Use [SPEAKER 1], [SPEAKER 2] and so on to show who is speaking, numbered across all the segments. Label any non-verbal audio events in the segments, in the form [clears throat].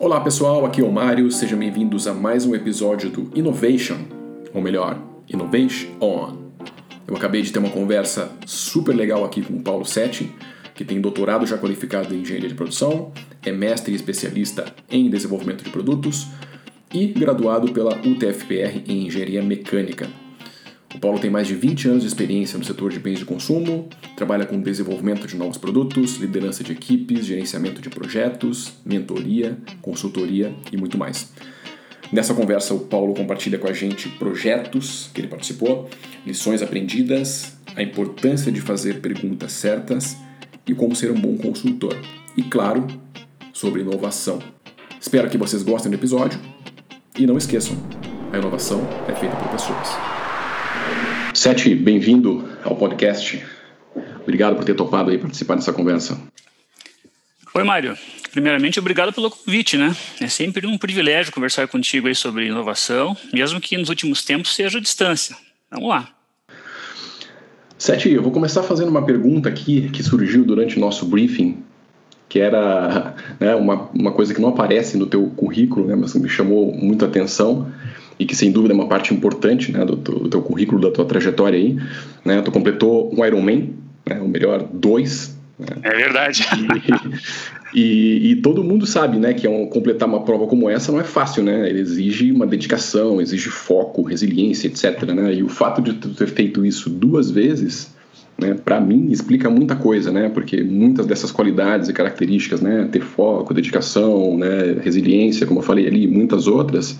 [SPEAKER 1] Olá pessoal, aqui é o Mário, sejam bem-vindos a mais um episódio do Innovation, ou melhor, Innovation On. Eu acabei de ter uma conversa super legal aqui com o Paulo Setti, que tem doutorado já qualificado em engenharia de produção, é mestre e especialista em desenvolvimento de produtos e graduado pela UTFPR em engenharia mecânica. O Paulo tem mais de 20 anos de experiência no setor de bens de consumo, trabalha com desenvolvimento de novos produtos, liderança de equipes, gerenciamento de projetos, mentoria, consultoria e muito mais. Nessa conversa, o Paulo compartilha com a gente projetos que ele participou, lições aprendidas, a importância de fazer perguntas certas e como ser um bom consultor. E, claro, sobre inovação. Espero que vocês gostem do episódio e não esqueçam, a inovação é feita por pessoas. Sete, bem-vindo ao podcast. Obrigado por ter topado aí participar dessa conversa.
[SPEAKER 2] Oi, Mário. Primeiramente, obrigado pelo convite, né? É sempre um privilégio conversar contigo aí sobre inovação, mesmo que nos últimos tempos seja à distância. Vamos lá.
[SPEAKER 1] Sete, eu vou começar fazendo uma pergunta aqui que surgiu durante o nosso briefing, que era né, uma, uma coisa que não aparece no teu currículo, né, mas que me chamou muita atenção e que sem dúvida é uma parte importante né, do, do, teu currículo, da tua trajetória aí. Né? Tu completou um Ironman, né, o melhor dois.
[SPEAKER 2] Né? É verdade. [laughs]
[SPEAKER 1] E, e, e, todo mundo sabe, né, que é um, completar uma prova como essa não é fácil, né? Ele exige uma dedicação, exige foco, resiliência, etc. Né? E o fato de tu ter feito isso duas vezes, né, para mim explica muita coisa, né? Porque muitas dessas qualidades e características, né, ter foco, dedicação, né, resiliência, como eu falei ali, muitas outras,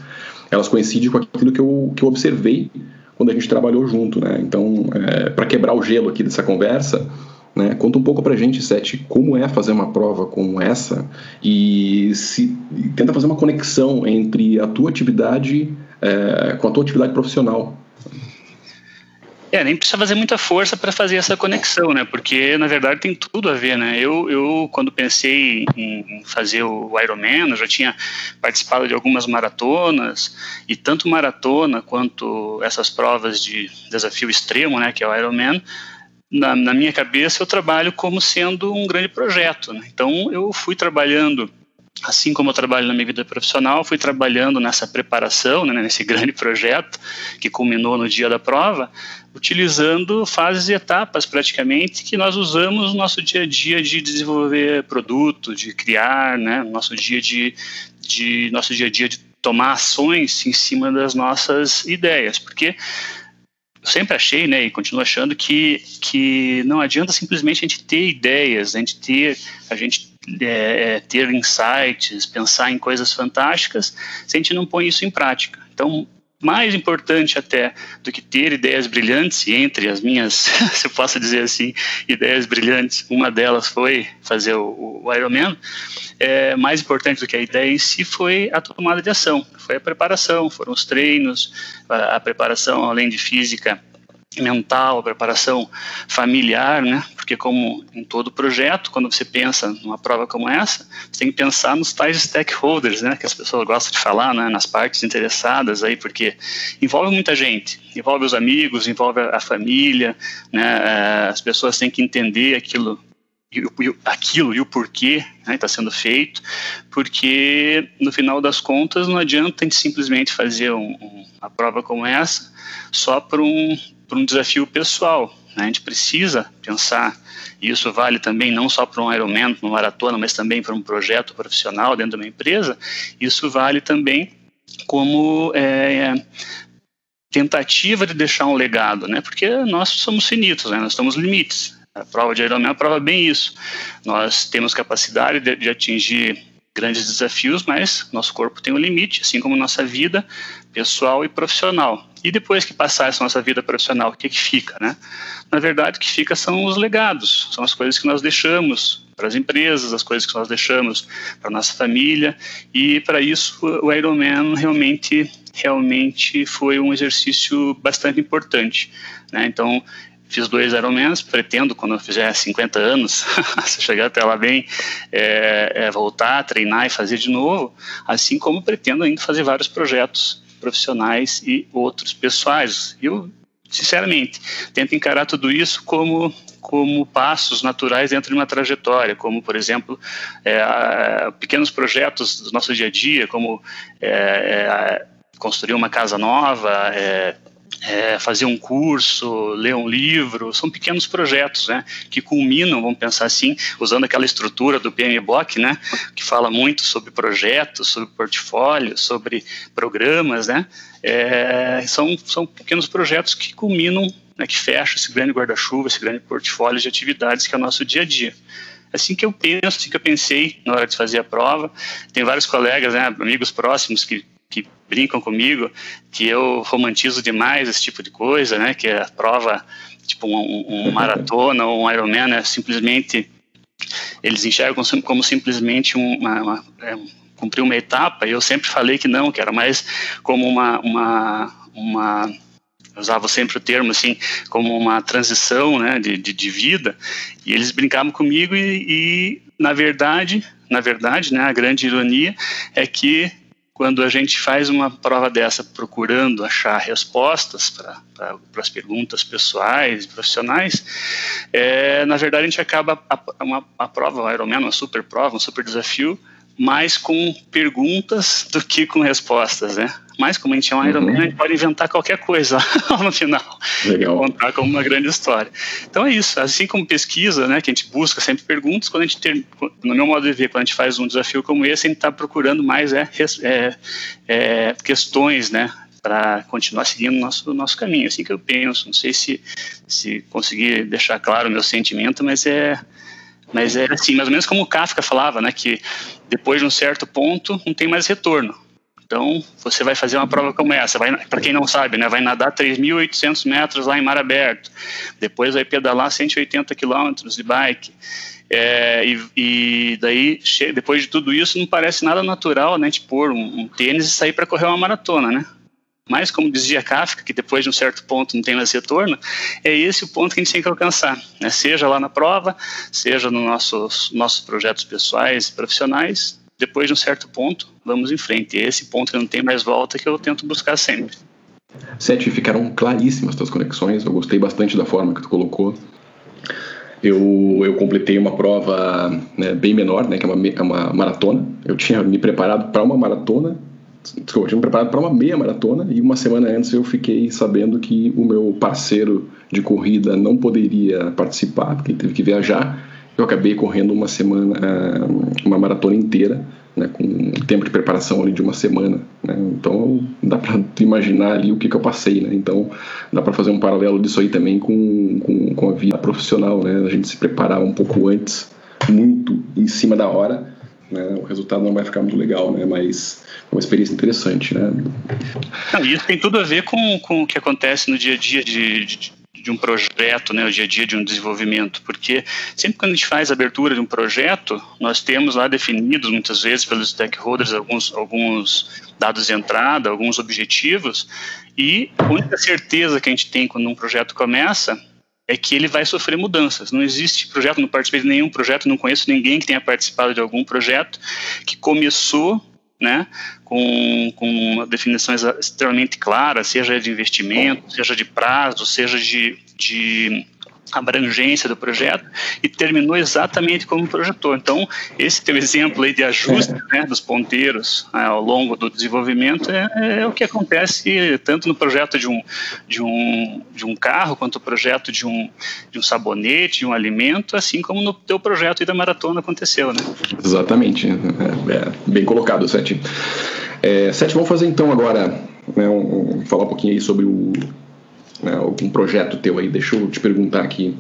[SPEAKER 1] elas coincidem com aquilo que eu, que eu observei quando a gente trabalhou junto, né? Então, é, para quebrar o gelo aqui dessa conversa, né, conta um pouco para gente, Sete, como é fazer uma prova como essa e se e tenta fazer uma conexão entre a tua atividade é, com a tua atividade profissional.
[SPEAKER 2] É, nem precisa fazer muita força para fazer essa conexão, né? Porque na verdade tem tudo a ver, né? Eu, eu quando pensei em fazer o Ironman, eu já tinha participado de algumas maratonas e tanto maratona quanto essas provas de desafio extremo, né? Que é o Ironman. Na, na minha cabeça eu trabalho como sendo um grande projeto. Né? Então eu fui trabalhando assim como eu trabalho na minha vida profissional, fui trabalhando nessa preparação, né, nesse [laughs] grande projeto que culminou no dia da prova, utilizando fases e etapas praticamente que nós usamos no nosso dia a dia de desenvolver produto, de criar, né, nosso dia de, de nosso dia a dia de tomar ações em cima das nossas ideias, porque eu sempre achei, né, e continuo achando que, que não adianta simplesmente a gente ter ideias, a gente ter, a gente é, é, ter insights, pensar em coisas fantásticas, se a gente não põe isso em prática. Então, mais importante até do que ter ideias brilhantes, e entre as minhas, [laughs] se eu posso dizer assim, ideias brilhantes, uma delas foi fazer o, o Ironman, é, mais importante do que a ideia em si foi a tomada de ação, foi a preparação, foram os treinos, a, a preparação além de física, mental, preparação familiar, né? Porque como em todo projeto, quando você pensa numa prova como essa, você tem que pensar nos tais stakeholders, né? Que as pessoas gostam de falar, né? Nas partes interessadas aí, porque envolve muita gente, envolve os amigos, envolve a família, né? Eh, as pessoas têm que entender aquilo e, aquilo e o porquê está né, tá sendo feito, porque no final das contas não adianta a gente simplesmente fazer um, um, uma prova como essa só para um, um desafio pessoal. Né? A gente precisa pensar, e isso vale também não só para um Ironman, uma maratona, mas também para um projeto profissional dentro de uma empresa, isso vale também como é, tentativa de deixar um legado, né? porque nós somos finitos, né? nós estamos limites. A prova de Ironman prova bem isso. Nós temos capacidade de, de atingir grandes desafios, mas nosso corpo tem um limite, assim como nossa vida pessoal e profissional. E depois que passar essa nossa vida profissional, o que, que fica, né? Na verdade, o que fica são os legados, são as coisas que nós deixamos para as empresas, as coisas que nós deixamos para nossa família, e para isso o Ironman realmente realmente foi um exercício bastante importante, né? Então, fiz dois Ironmans, pretendo, quando eu fizer 50 anos, [laughs] se chegar até lá bem, é, é voltar, treinar e fazer de novo, assim como pretendo ainda fazer vários projetos profissionais e outros pessoais. Eu sinceramente, tento encarar tudo isso como como passos naturais dentro de uma trajetória, como, por exemplo, é, pequenos projetos do nosso dia a dia, como é, é, construir uma casa nova, é, fazer um curso, ler um livro, são pequenos projetos, né, que culminam, vamos pensar assim, usando aquela estrutura do PMBOK, né, que fala muito sobre projetos, sobre portfólio, sobre programas, né, é, são, são pequenos projetos que culminam, né, que fecham esse grande guarda-chuva, esse grande portfólio de atividades que é o nosso dia a dia assim que eu penso, assim que eu pensei na hora de fazer a prova. Tem vários colegas, né, amigos próximos que brincam comigo que eu romantizo demais esse tipo de coisa, né? Que a prova, tipo um, um [laughs] maratona ou um Ironman, é simplesmente eles enxergam como simplesmente uma, uma é, cumprir uma etapa. E eu sempre falei que não, que era mais como uma uma, uma usava sempre o termo assim como uma transição, né? De, de, de vida. E eles brincavam comigo e, e na verdade na verdade, né, a grande ironia é que quando a gente faz uma prova dessa procurando achar respostas para as perguntas pessoais, profissionais, é, na verdade a gente acaba a, uma, a prova, um Ironman, uma super prova, um super desafio, mais com perguntas do que com respostas, né? Mas como a gente é um Ironman, uhum. a gente pode inventar qualquer coisa [laughs] no final Legal. e contar como uma grande história. Então é isso, assim como pesquisa, né, que a gente busca sempre perguntas, quando a gente ter, no meu modo de ver, quando a gente faz um desafio como esse, a gente está procurando mais é, é, é, questões, né, para continuar seguindo o nosso, nosso caminho. Assim que eu penso, não sei se, se conseguir deixar claro o meu sentimento, mas é mas é assim, mais ou menos como o Kafka falava, né, que depois de um certo ponto não tem mais retorno. Então, você vai fazer uma prova como essa, para quem não sabe, né, vai nadar 3.800 metros lá em mar aberto, depois vai pedalar 180 quilômetros de bike, é, e, e, daí, depois de tudo isso, não parece nada natural, né, de pôr um, um tênis e sair para correr uma maratona, né? Mas, como dizia Kafka, que depois de um certo ponto não tem mais retorno, é esse o ponto que a gente tem que alcançar. Né? Seja lá na prova, seja nos nossos, nossos projetos pessoais e profissionais, depois de um certo ponto, vamos em frente. Esse ponto que não tem mais volta que eu tento buscar sempre.
[SPEAKER 1] Sete, ficaram claríssimas as tuas conexões, eu gostei bastante da forma que tu colocou. Eu, eu completei uma prova né, bem menor, né, que é uma, é uma maratona. Eu tinha me preparado para uma maratona Desculpa, eu tinha me preparado para uma meia maratona e uma semana antes eu fiquei sabendo que o meu parceiro de corrida não poderia participar, porque ele teve que viajar. Eu acabei correndo uma semana, eh, uma maratona inteira, né, com tempo de preparação ali de uma semana. Né? Então dá para imaginar ali o que, que eu passei. Né? Então dá para fazer um paralelo disso aí também com, com, com a vida profissional, né? a gente se preparar um pouco antes, muito em cima da hora né? O resultado não vai ficar muito legal, né? Mas é uma experiência interessante, né?
[SPEAKER 2] Isso tem tudo a ver com, com o que acontece no dia a dia de, de, de um projeto, né, o dia a dia de um desenvolvimento, porque sempre quando a gente faz a abertura de um projeto, nós temos lá definidos muitas vezes pelos stakeholders alguns, alguns dados de entrada, alguns objetivos, e a única certeza que a gente tem quando um projeto começa é que ele vai sofrer mudanças. Não existe projeto, não participei de nenhum projeto, não conheço ninguém que tenha participado de algum projeto que começou né, com, com definições extremamente claras, seja de investimento, seja de prazo, seja de, de abrangência do projeto e terminou exatamente como projetou. Então, esse teu exemplo aí de ajuste é. né, dos ponteiros né, ao longo do desenvolvimento é, é, o que acontece tanto no projeto de um, de um, de um carro quanto no projeto de um, de um sabonete, de um alimento, assim como no teu projeto da maratona aconteceu, né?
[SPEAKER 1] Exatamente. É, é bem colocado, Sete. É, Sete, vamos fazer então agora, né, um, falar um pouquinho aí sobre o né, algum projeto teu aí, deixa eu te perguntar aqui.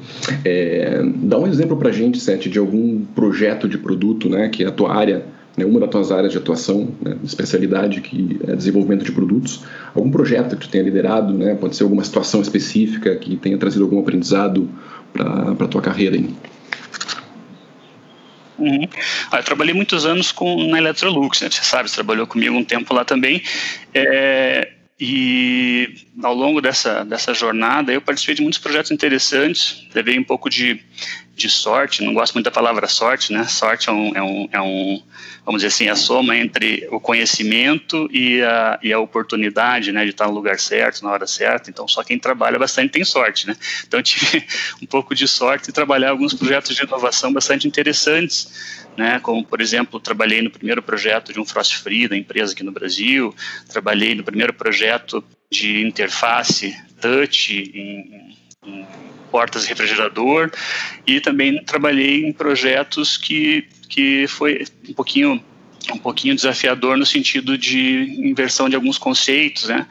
[SPEAKER 1] É, dá um exemplo pra gente, Sete, de algum projeto de produto, né, que é a tua área, né, uma das tuas áreas de atuação, né, especialidade que é desenvolvimento de produtos, algum projeto que tu tenha liderado, né, pode ser alguma situação específica que tenha trazido algum aprendizado para tua carreira aí.
[SPEAKER 2] Uhum. Ah, eu trabalhei muitos anos com, na Electrolux, né? você sabe, você trabalhou comigo um tempo lá também. É, e ao longo dessa, dessa jornada, eu participei de muitos projetos interessantes, levei um pouco de, de sorte, não gosto muito da palavra sorte, né? Sorte é um, é um, é um vamos dizer assim, a soma entre o conhecimento e a, e a oportunidade, né, de estar no lugar certo, na hora certa. Então, só quem trabalha bastante tem sorte, né? Então, tive [laughs] um pouco de sorte e trabalhar alguns projetos de inovação bastante interessantes, né? Como, por exemplo, trabalhei no primeiro projeto de um frost free da empresa aqui no Brasil, trabalhei no primeiro projeto de interface touch em, em portas refrigerador e também trabalhei em projetos que, que foi um pouquinho um pouquinho desafiador no sentido de inversão de alguns conceitos, né?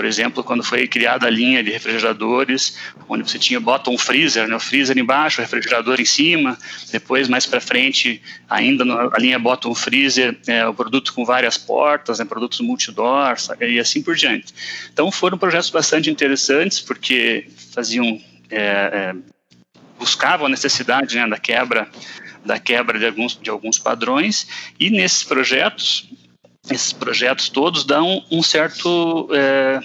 [SPEAKER 2] Por exemplo, quando foi criada a linha de refrigeradores, onde você tinha bota um freezer, né, o freezer embaixo, o refrigerador em cima, depois mais para frente, ainda a linha bota um freezer, é, o produto com várias portas, né, produtos multidor, e assim por diante. Então foram projetos bastante interessantes porque faziam é, é, buscavam a necessidade né, da quebra da quebra de alguns de alguns padrões e nesses projetos esses projetos todos dão um certo é,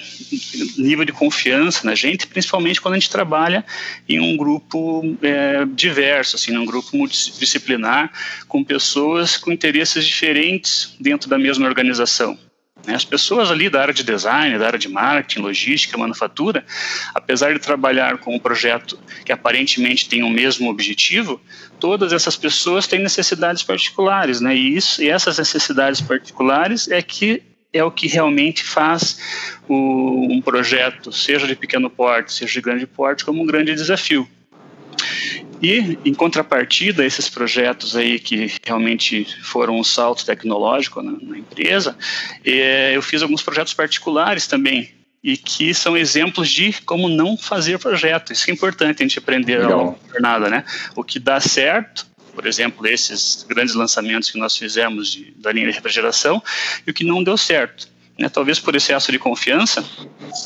[SPEAKER 2] nível de confiança na gente, principalmente quando a gente trabalha em um grupo é, diverso, assim, num grupo multidisciplinar, com pessoas com interesses diferentes dentro da mesma organização. Né? As pessoas ali da área de design, da área de marketing, logística, manufatura, apesar de trabalhar com um projeto que aparentemente tem o mesmo objetivo, todas essas pessoas têm necessidades particulares, né? E, isso, e essas necessidades particulares é que é o que realmente faz o, um projeto, seja de pequeno porte, seja de grande porte, como um grande desafio. E, em contrapartida, esses projetos aí que realmente foram um salto tecnológico na, na empresa, é, eu fiz alguns projetos particulares também, e que são exemplos de como não fazer projeto. Isso é importante a gente aprender ao jornada, né? O que dá certo, por exemplo, esses grandes lançamentos que nós fizemos de, da linha de refrigeração, e o que não deu certo. Né, talvez por excesso de confiança,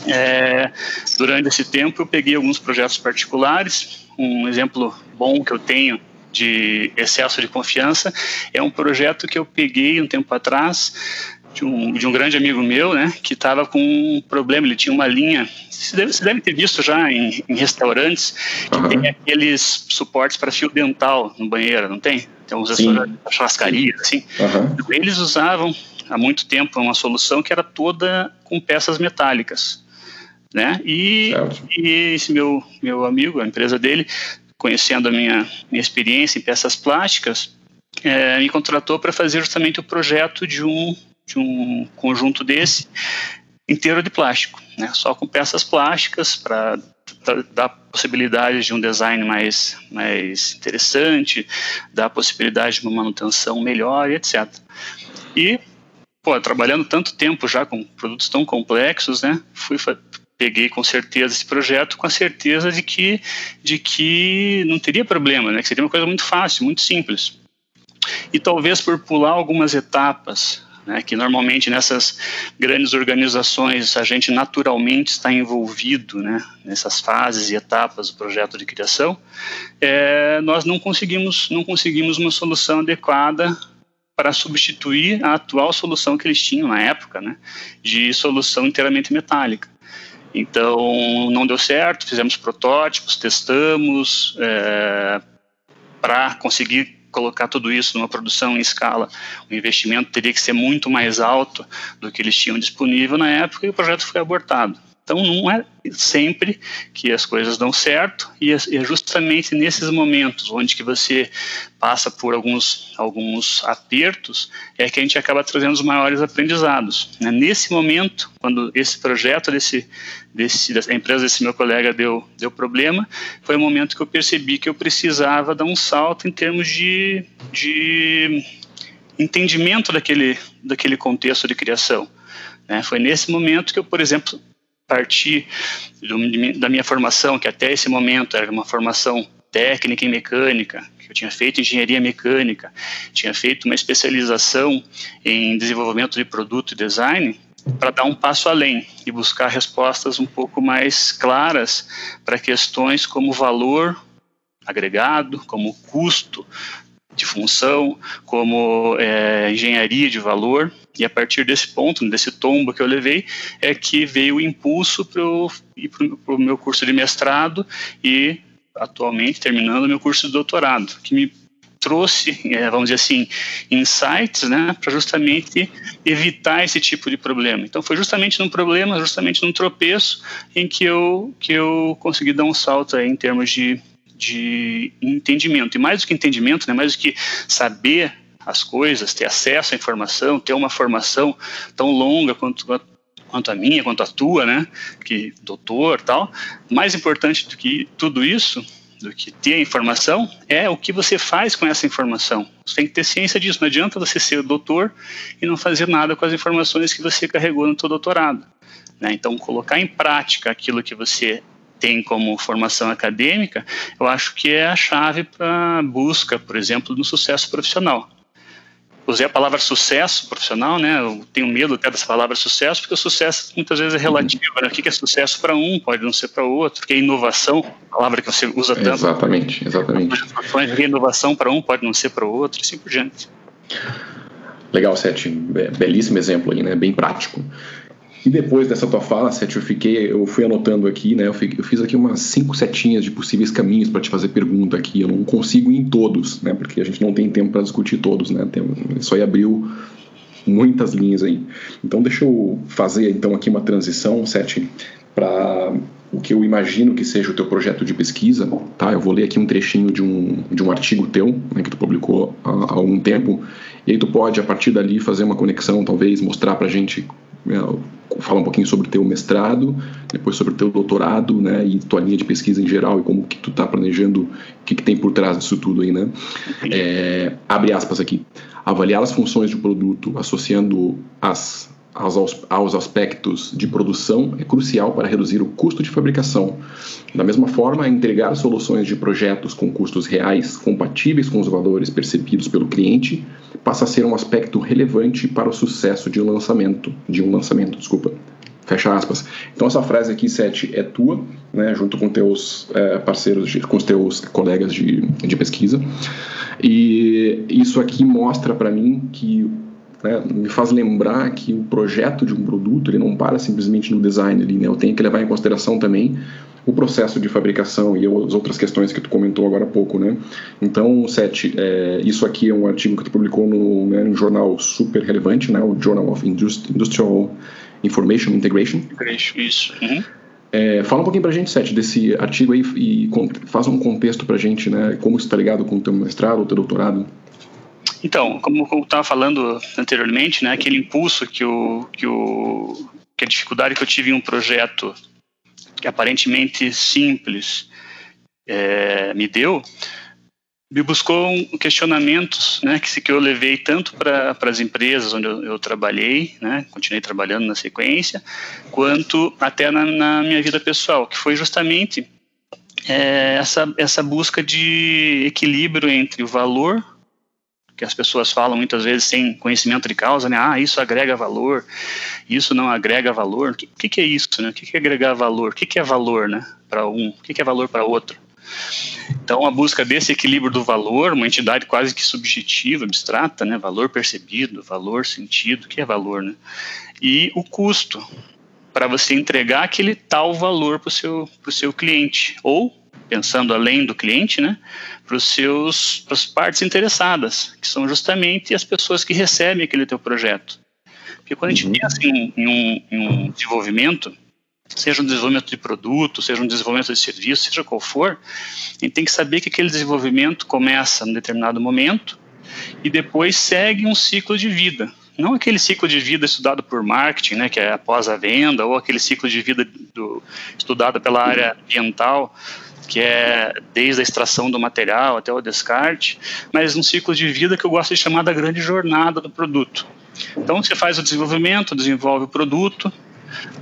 [SPEAKER 2] é, durante esse tempo eu peguei alguns projetos particulares, um exemplo bom que eu tenho de excesso de confiança é um projeto que eu peguei um tempo atrás de um, de um grande amigo meu, né, que estava com um problema, ele tinha uma linha, você deve, você deve ter visto já em, em restaurantes, que uhum. tem aqueles suportes para fio dental no banheiro, não tem? Tem uns churrascarias, assim. Uhum. Eles usavam há muito tempo uma solução que era toda com peças metálicas né? E, e esse meu, meu amigo, a empresa dele, conhecendo a minha, minha experiência em peças plásticas, é, me contratou para fazer justamente o projeto de um, de um conjunto desse inteiro de plástico, né? Só com peças plásticas para dar possibilidade de um design mais, mais interessante, dar possibilidade de uma manutenção melhor, etc. E pô, trabalhando tanto tempo já com produtos tão complexos, né? Fui peguei com certeza esse projeto com a certeza de que de que não teria problema, né? Que seria uma coisa muito fácil, muito simples. E talvez por pular algumas etapas, né, que normalmente nessas grandes organizações a gente naturalmente está envolvido né, nessas fases e etapas do projeto de criação, é, nós não conseguimos, não conseguimos uma solução adequada para substituir a atual solução que eles tinham na época, né, de solução inteiramente metálica. Então, não deu certo, fizemos protótipos, testamos, é, para conseguir colocar tudo isso numa produção em escala, o investimento teria que ser muito mais alto do que eles tinham disponível na época e o projeto foi abortado. Então não é sempre que as coisas dão certo e é, é justamente nesses momentos onde que você passa por alguns alguns apertos é que a gente acaba trazendo os maiores aprendizados. Né? Nesse momento, quando esse projeto desse desse empresa desse meu colega deu deu problema, foi o momento que eu percebi que eu precisava dar um salto em termos de, de entendimento daquele daquele contexto de criação. Né? Foi nesse momento que eu, por exemplo, partir do, da minha formação, que até esse momento era uma formação técnica em mecânica, que eu tinha feito engenharia mecânica, tinha feito uma especialização em desenvolvimento de produto e design, para dar um passo além e buscar respostas um pouco mais claras para questões como valor agregado, como custo de função, como é, engenharia de valor E a partir desse ponto, desse tombo que eu levei, é que veio o impulso para eu ir para o meu curso de mestrado e atualmente terminando meu curso de doutorado, que me trouxe, é, vamos dizer assim, insights, né, para justamente evitar esse tipo de problema. Então foi justamente num problema, justamente num tropeço, em que eu que eu consegui dar um salto aí em termos de, de entendimento. E mais do que entendimento, né, mais do que saber as coisas, ter acesso à informação, ter uma formação tão longa quanto quanto a minha, quanto a tua, né, que doutor, tal. Mais importante do que tudo isso do que ter a informação é o que você faz com essa informação. Você tem que ter ciência disso. Não adianta você ser doutor e não fazer nada com as informações que você carregou no seu doutorado. Né? Então, colocar em prática aquilo que você tem como formação acadêmica, eu acho que é a chave para busca, por exemplo, no sucesso profissional usei a palavra sucesso profissional, né? Eu tenho medo até dessa palavra sucesso, porque o sucesso muitas vezes é relativo. Né? O que é sucesso para um pode não ser para outro. Que é inovação, palavra que você usa tanto.
[SPEAKER 1] Exatamente, exatamente.
[SPEAKER 2] O que é inovação para um pode não ser para o outro, e assim por diante.
[SPEAKER 1] Legal, Sete. Belíssimo exemplo aí, né? Bem prático. E depois dessa tua fala, Sete, eu fiquei, eu fui anotando aqui, né? Eu, fiquei, eu fiz aqui umas cinco setinhas de possíveis caminhos para te fazer pergunta aqui. Eu não consigo ir em todos, né? Porque a gente não tem tempo para discutir todos, né? Tem, aí abriu muitas linhas aí. Então deixa eu fazer então aqui uma transição, Sete, para o que eu imagino que seja o teu projeto de pesquisa, tá? Eu vou ler aqui um trechinho de um, de um artigo teu, né, que tu publicou há, há algum tempo, e aí tu pode, a partir dali, fazer uma conexão, talvez, mostrar pra gente falar um pouquinho sobre o teu mestrado, depois sobre o teu doutorado, né, e tua linha de pesquisa em geral e como que tu está planejando, o que, que, tem por trás disso tudo aí, né? É, abre aspas aqui. Avaliar as funções de um produto associando as aos, aos aspectos de produção é crucial para reduzir o custo de fabricação. Da mesma forma, entregar soluções de projetos com custos reais compatíveis com os valores percebidos pelo cliente passa a ser um aspecto relevante para o sucesso de um lançamento, de um lançamento, desculpa. Fecha aspas. Então essa frase aqui, Sete, é tua, né, junto com teus é, parceiros, de, com os teus colegas de, de pesquisa. E isso aqui mostra para mim que né, me faz lembrar que o projeto de um produto ele não para simplesmente no design ali, né? Eu tenho que levar em consideração também o processo de fabricação e as outras questões que tu comentou agora há pouco, né? Então, Sete, é, isso aqui é um artigo que tu publicou no, né, um jornal super relevante, né? O Journal of Industrial Information Integration.
[SPEAKER 2] Isso. Uhum.
[SPEAKER 1] É, fala um pouquinho pra gente, Sete, desse artigo aí e faz um contexto pra gente, né? Como isso está ligado com o teu mestrado, o teu doutorado.
[SPEAKER 2] Então, como eu estava falando anteriormente, né, aquele impulso que o, que o que a dificuldade que eu tive em um projeto que aparentemente simples é, me deu, me buscou um questionamentos, né, que, que eu levei tanto para as empresas onde eu, eu, trabalhei, né, continuei trabalhando na sequência, quanto até na, na minha vida pessoal, que foi justamente é, essa, essa busca de equilíbrio entre o valor que as pessoas falam muitas vezes sem conhecimento de causa, né? Ah, isso agrega valor, isso não agrega valor. O que, que, que é isso, né? O que, que é agregar valor? O que, que é valor, né? Para um, o que, que é valor para outro? Então, a busca desse equilíbrio do valor, uma entidade quase que subjetiva, abstrata, né? Valor percebido, valor sentido, o que é valor, né? E o custo para você entregar aquele tal valor para o seu, seu cliente ou pensando além do cliente, né, para os seus para as partes interessadas, que são justamente as pessoas que recebem aquele teu projeto. Porque quando a gente uhum. pensa em, em, um, em um desenvolvimento, seja um desenvolvimento de produto, seja um desenvolvimento de serviço, seja qual for, a gente tem que saber que aquele desenvolvimento começa em determinado momento e depois segue um ciclo de vida. Não aquele ciclo de vida estudado por marketing, né, que é após a venda, ou aquele ciclo de vida do, estudado pela área ambiental, que é desde a extração do material até o descarte, mas um ciclo de vida que eu gosto de chamar da grande jornada do produto. Então você faz o desenvolvimento, desenvolve o produto,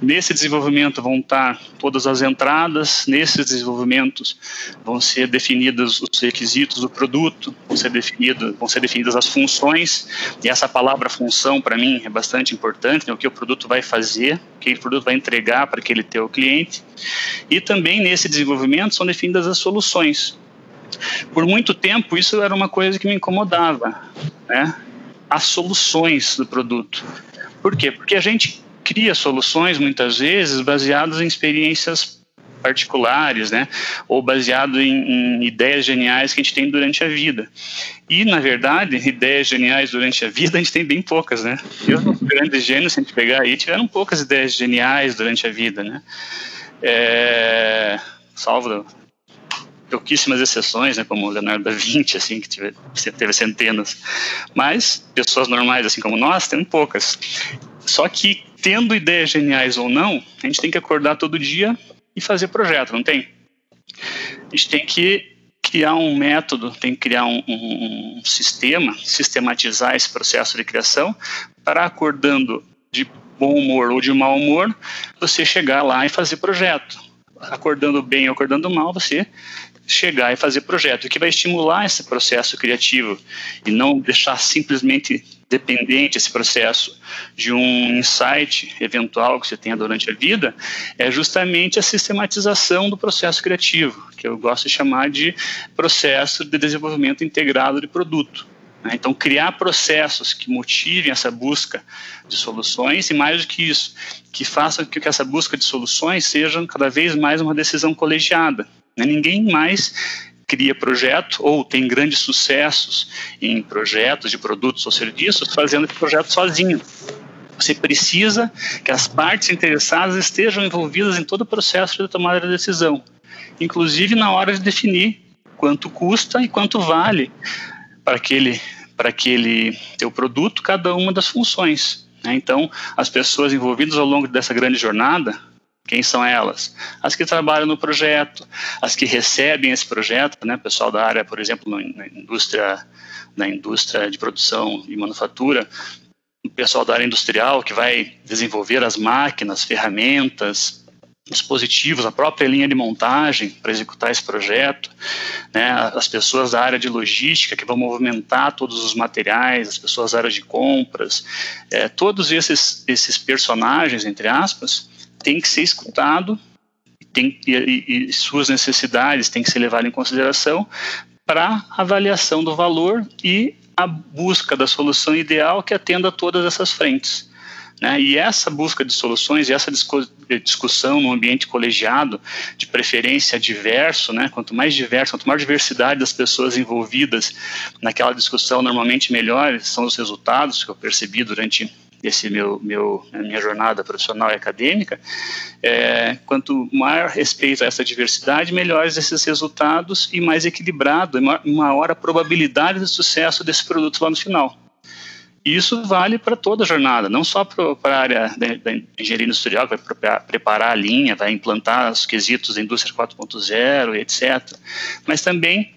[SPEAKER 2] Nesse desenvolvimento vão estar todas as entradas, nesses desenvolvimentos vão ser definidos os requisitos do produto, vão ser, definido, vão ser definidas as funções, e essa palavra função para mim é bastante importante, né, o que o produto vai fazer, o que o produto vai entregar para aquele teu cliente, e também nesse desenvolvimento são definidas as soluções. Por muito tempo isso era uma coisa que me incomodava, né? as soluções do produto. Por quê? Porque a gente cria soluções muitas vezes baseadas em experiências particulares, né? Ou baseado em, em, ideias geniais que a gente tem durante a vida. E, na verdade, ideias geniais durante a vida a gente tem bem poucas, né? E os grandes gênios, se a gente pegar aí, tiveram poucas ideias geniais durante a vida, né? É, salvo pouquíssimas exceções, né, como Leonardo da Vinci, assim, que teve, teve centenas. Mas pessoas normais, assim como nós, tem poucas. Só que, tendo ideias geniais ou não, a gente tem que acordar todo dia e fazer projeto, não tem? A gente tem que criar um método, tem que criar um, um, sistema, sistematizar esse processo de criação para acordando de bom humor ou de mau humor, você chegar lá e fazer projeto. Acordando bem ou acordando mal, você chegar e fazer projeto, o que vai estimular esse processo criativo e não deixar simplesmente dependente esse processo de um insight eventual que você tenha durante a vida, é justamente a sistematização do processo criativo, que eu gosto de chamar de processo de desenvolvimento integrado de produto. Né? Então, criar processos que motivem essa busca de soluções e, mais do que isso, que façam que essa busca de soluções seja cada vez mais uma decisão colegiada. Né? Ninguém mais cria projeto ou tem grandes sucessos em projetos de produtos ou serviços fazendo esse projeto sozinho. Você precisa que as partes interessadas estejam envolvidas em todo o processo de tomada de decisão, inclusive na hora de definir quanto custa e quanto vale para aquele para aquele teu produto cada uma das funções. Né? Então, as pessoas envolvidas ao longo dessa grande jornada quem são elas? As que trabalham no projeto, as que recebem esse projeto, né? Pessoal da área, por exemplo, na indústria, na indústria de produção e manufatura, o pessoal da área industrial que vai desenvolver as máquinas, ferramentas, dispositivos, a própria linha de montagem para executar esse projeto, né, as pessoas da área de logística que vão movimentar todos os materiais, as pessoas da área de compras, é, todos esses, esses personagens, entre aspas, tem que ser escutado tem, e, e suas necessidades têm que ser levadas em consideração para avaliação do valor e a busca da solução ideal que atenda a todas essas frentes. Né? E essa busca de soluções e essa discussão no ambiente colegiado, de preferência diverso, né? quanto mais diverso, quanto maior diversidade das pessoas envolvidas naquela discussão, normalmente melhores são os resultados que eu percebi durante esse meu, meu minha jornada profissional e acadêmica, é, quanto maior respeito a essa diversidade, melhores esses resultados e mais equilibrado, maior a probabilidade de sucesso desse produto lá no final. E isso vale para toda a jornada, não só para a área da, engenharia industrial, que vai preparar a linha, vai implantar os quesitos da indústria 4.0 e etc., mas também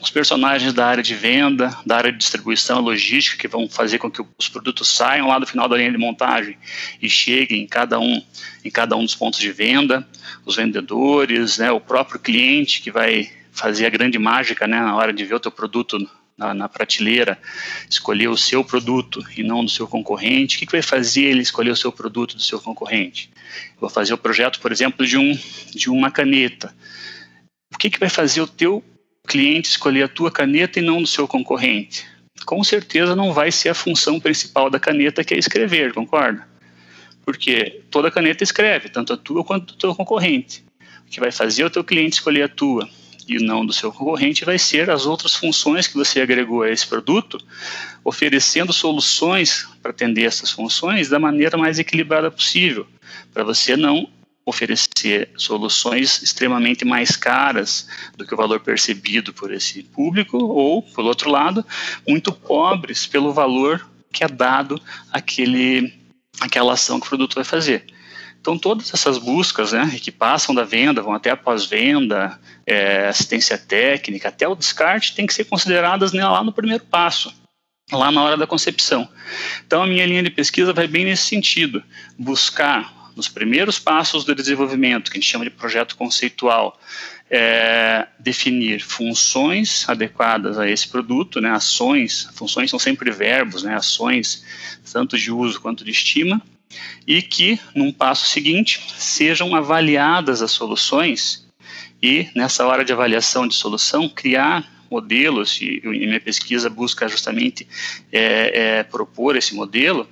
[SPEAKER 2] os personagens da área de venda, da área de distribuição, logística, que vão fazer com que os produtos saiam lá do final da linha de montagem e cheguem em cada um, em cada um dos pontos de venda, os vendedores, né, o próprio cliente que vai fazer a grande mágica né, na hora de ver o teu produto na, na, prateleira, escolher o seu produto e não do seu concorrente, o que, que vai fazer ele escolher o seu produto do seu concorrente? vou fazer o projeto, por exemplo, de, um, de uma caneta. O que, que vai fazer o teu cliente escolher a tua caneta e não do seu concorrente. Com certeza não vai ser a função principal da caneta que é escrever, concorda? Porque toda caneta escreve, tanto a tua quanto o teu concorrente. O que vai fazer o teu cliente escolher a tua e não do seu concorrente vai ser as outras funções que você agregou a esse produto, oferecendo soluções para atender essas funções da maneira mais equilibrada possível, para você não oferecer soluções extremamente mais caras do que o valor percebido por esse público, ou, por outro lado, muito pobres pelo valor que é dado àquele, àquela ação que o produto vai fazer. Então, todas essas buscas, né, que passam da venda, vão até a pós-venda, é, assistência técnica, até o descarte, tem que ser consideradas né, lá no primeiro passo, lá na hora da concepção. Então, a minha linha de pesquisa vai bem nesse sentido, buscar nos primeiros passos do desenvolvimento, que a gente chama de projeto conceitual, é, definir funções adequadas a esse produto, né, ações, funções são sempre verbos, né, ações tanto de uso quanto de estima, e que, num passo seguinte, sejam avaliadas as soluções e, nessa hora de avaliação de solução, criar modelos, e, e minha pesquisa busca justamente é, é, propor esse modelo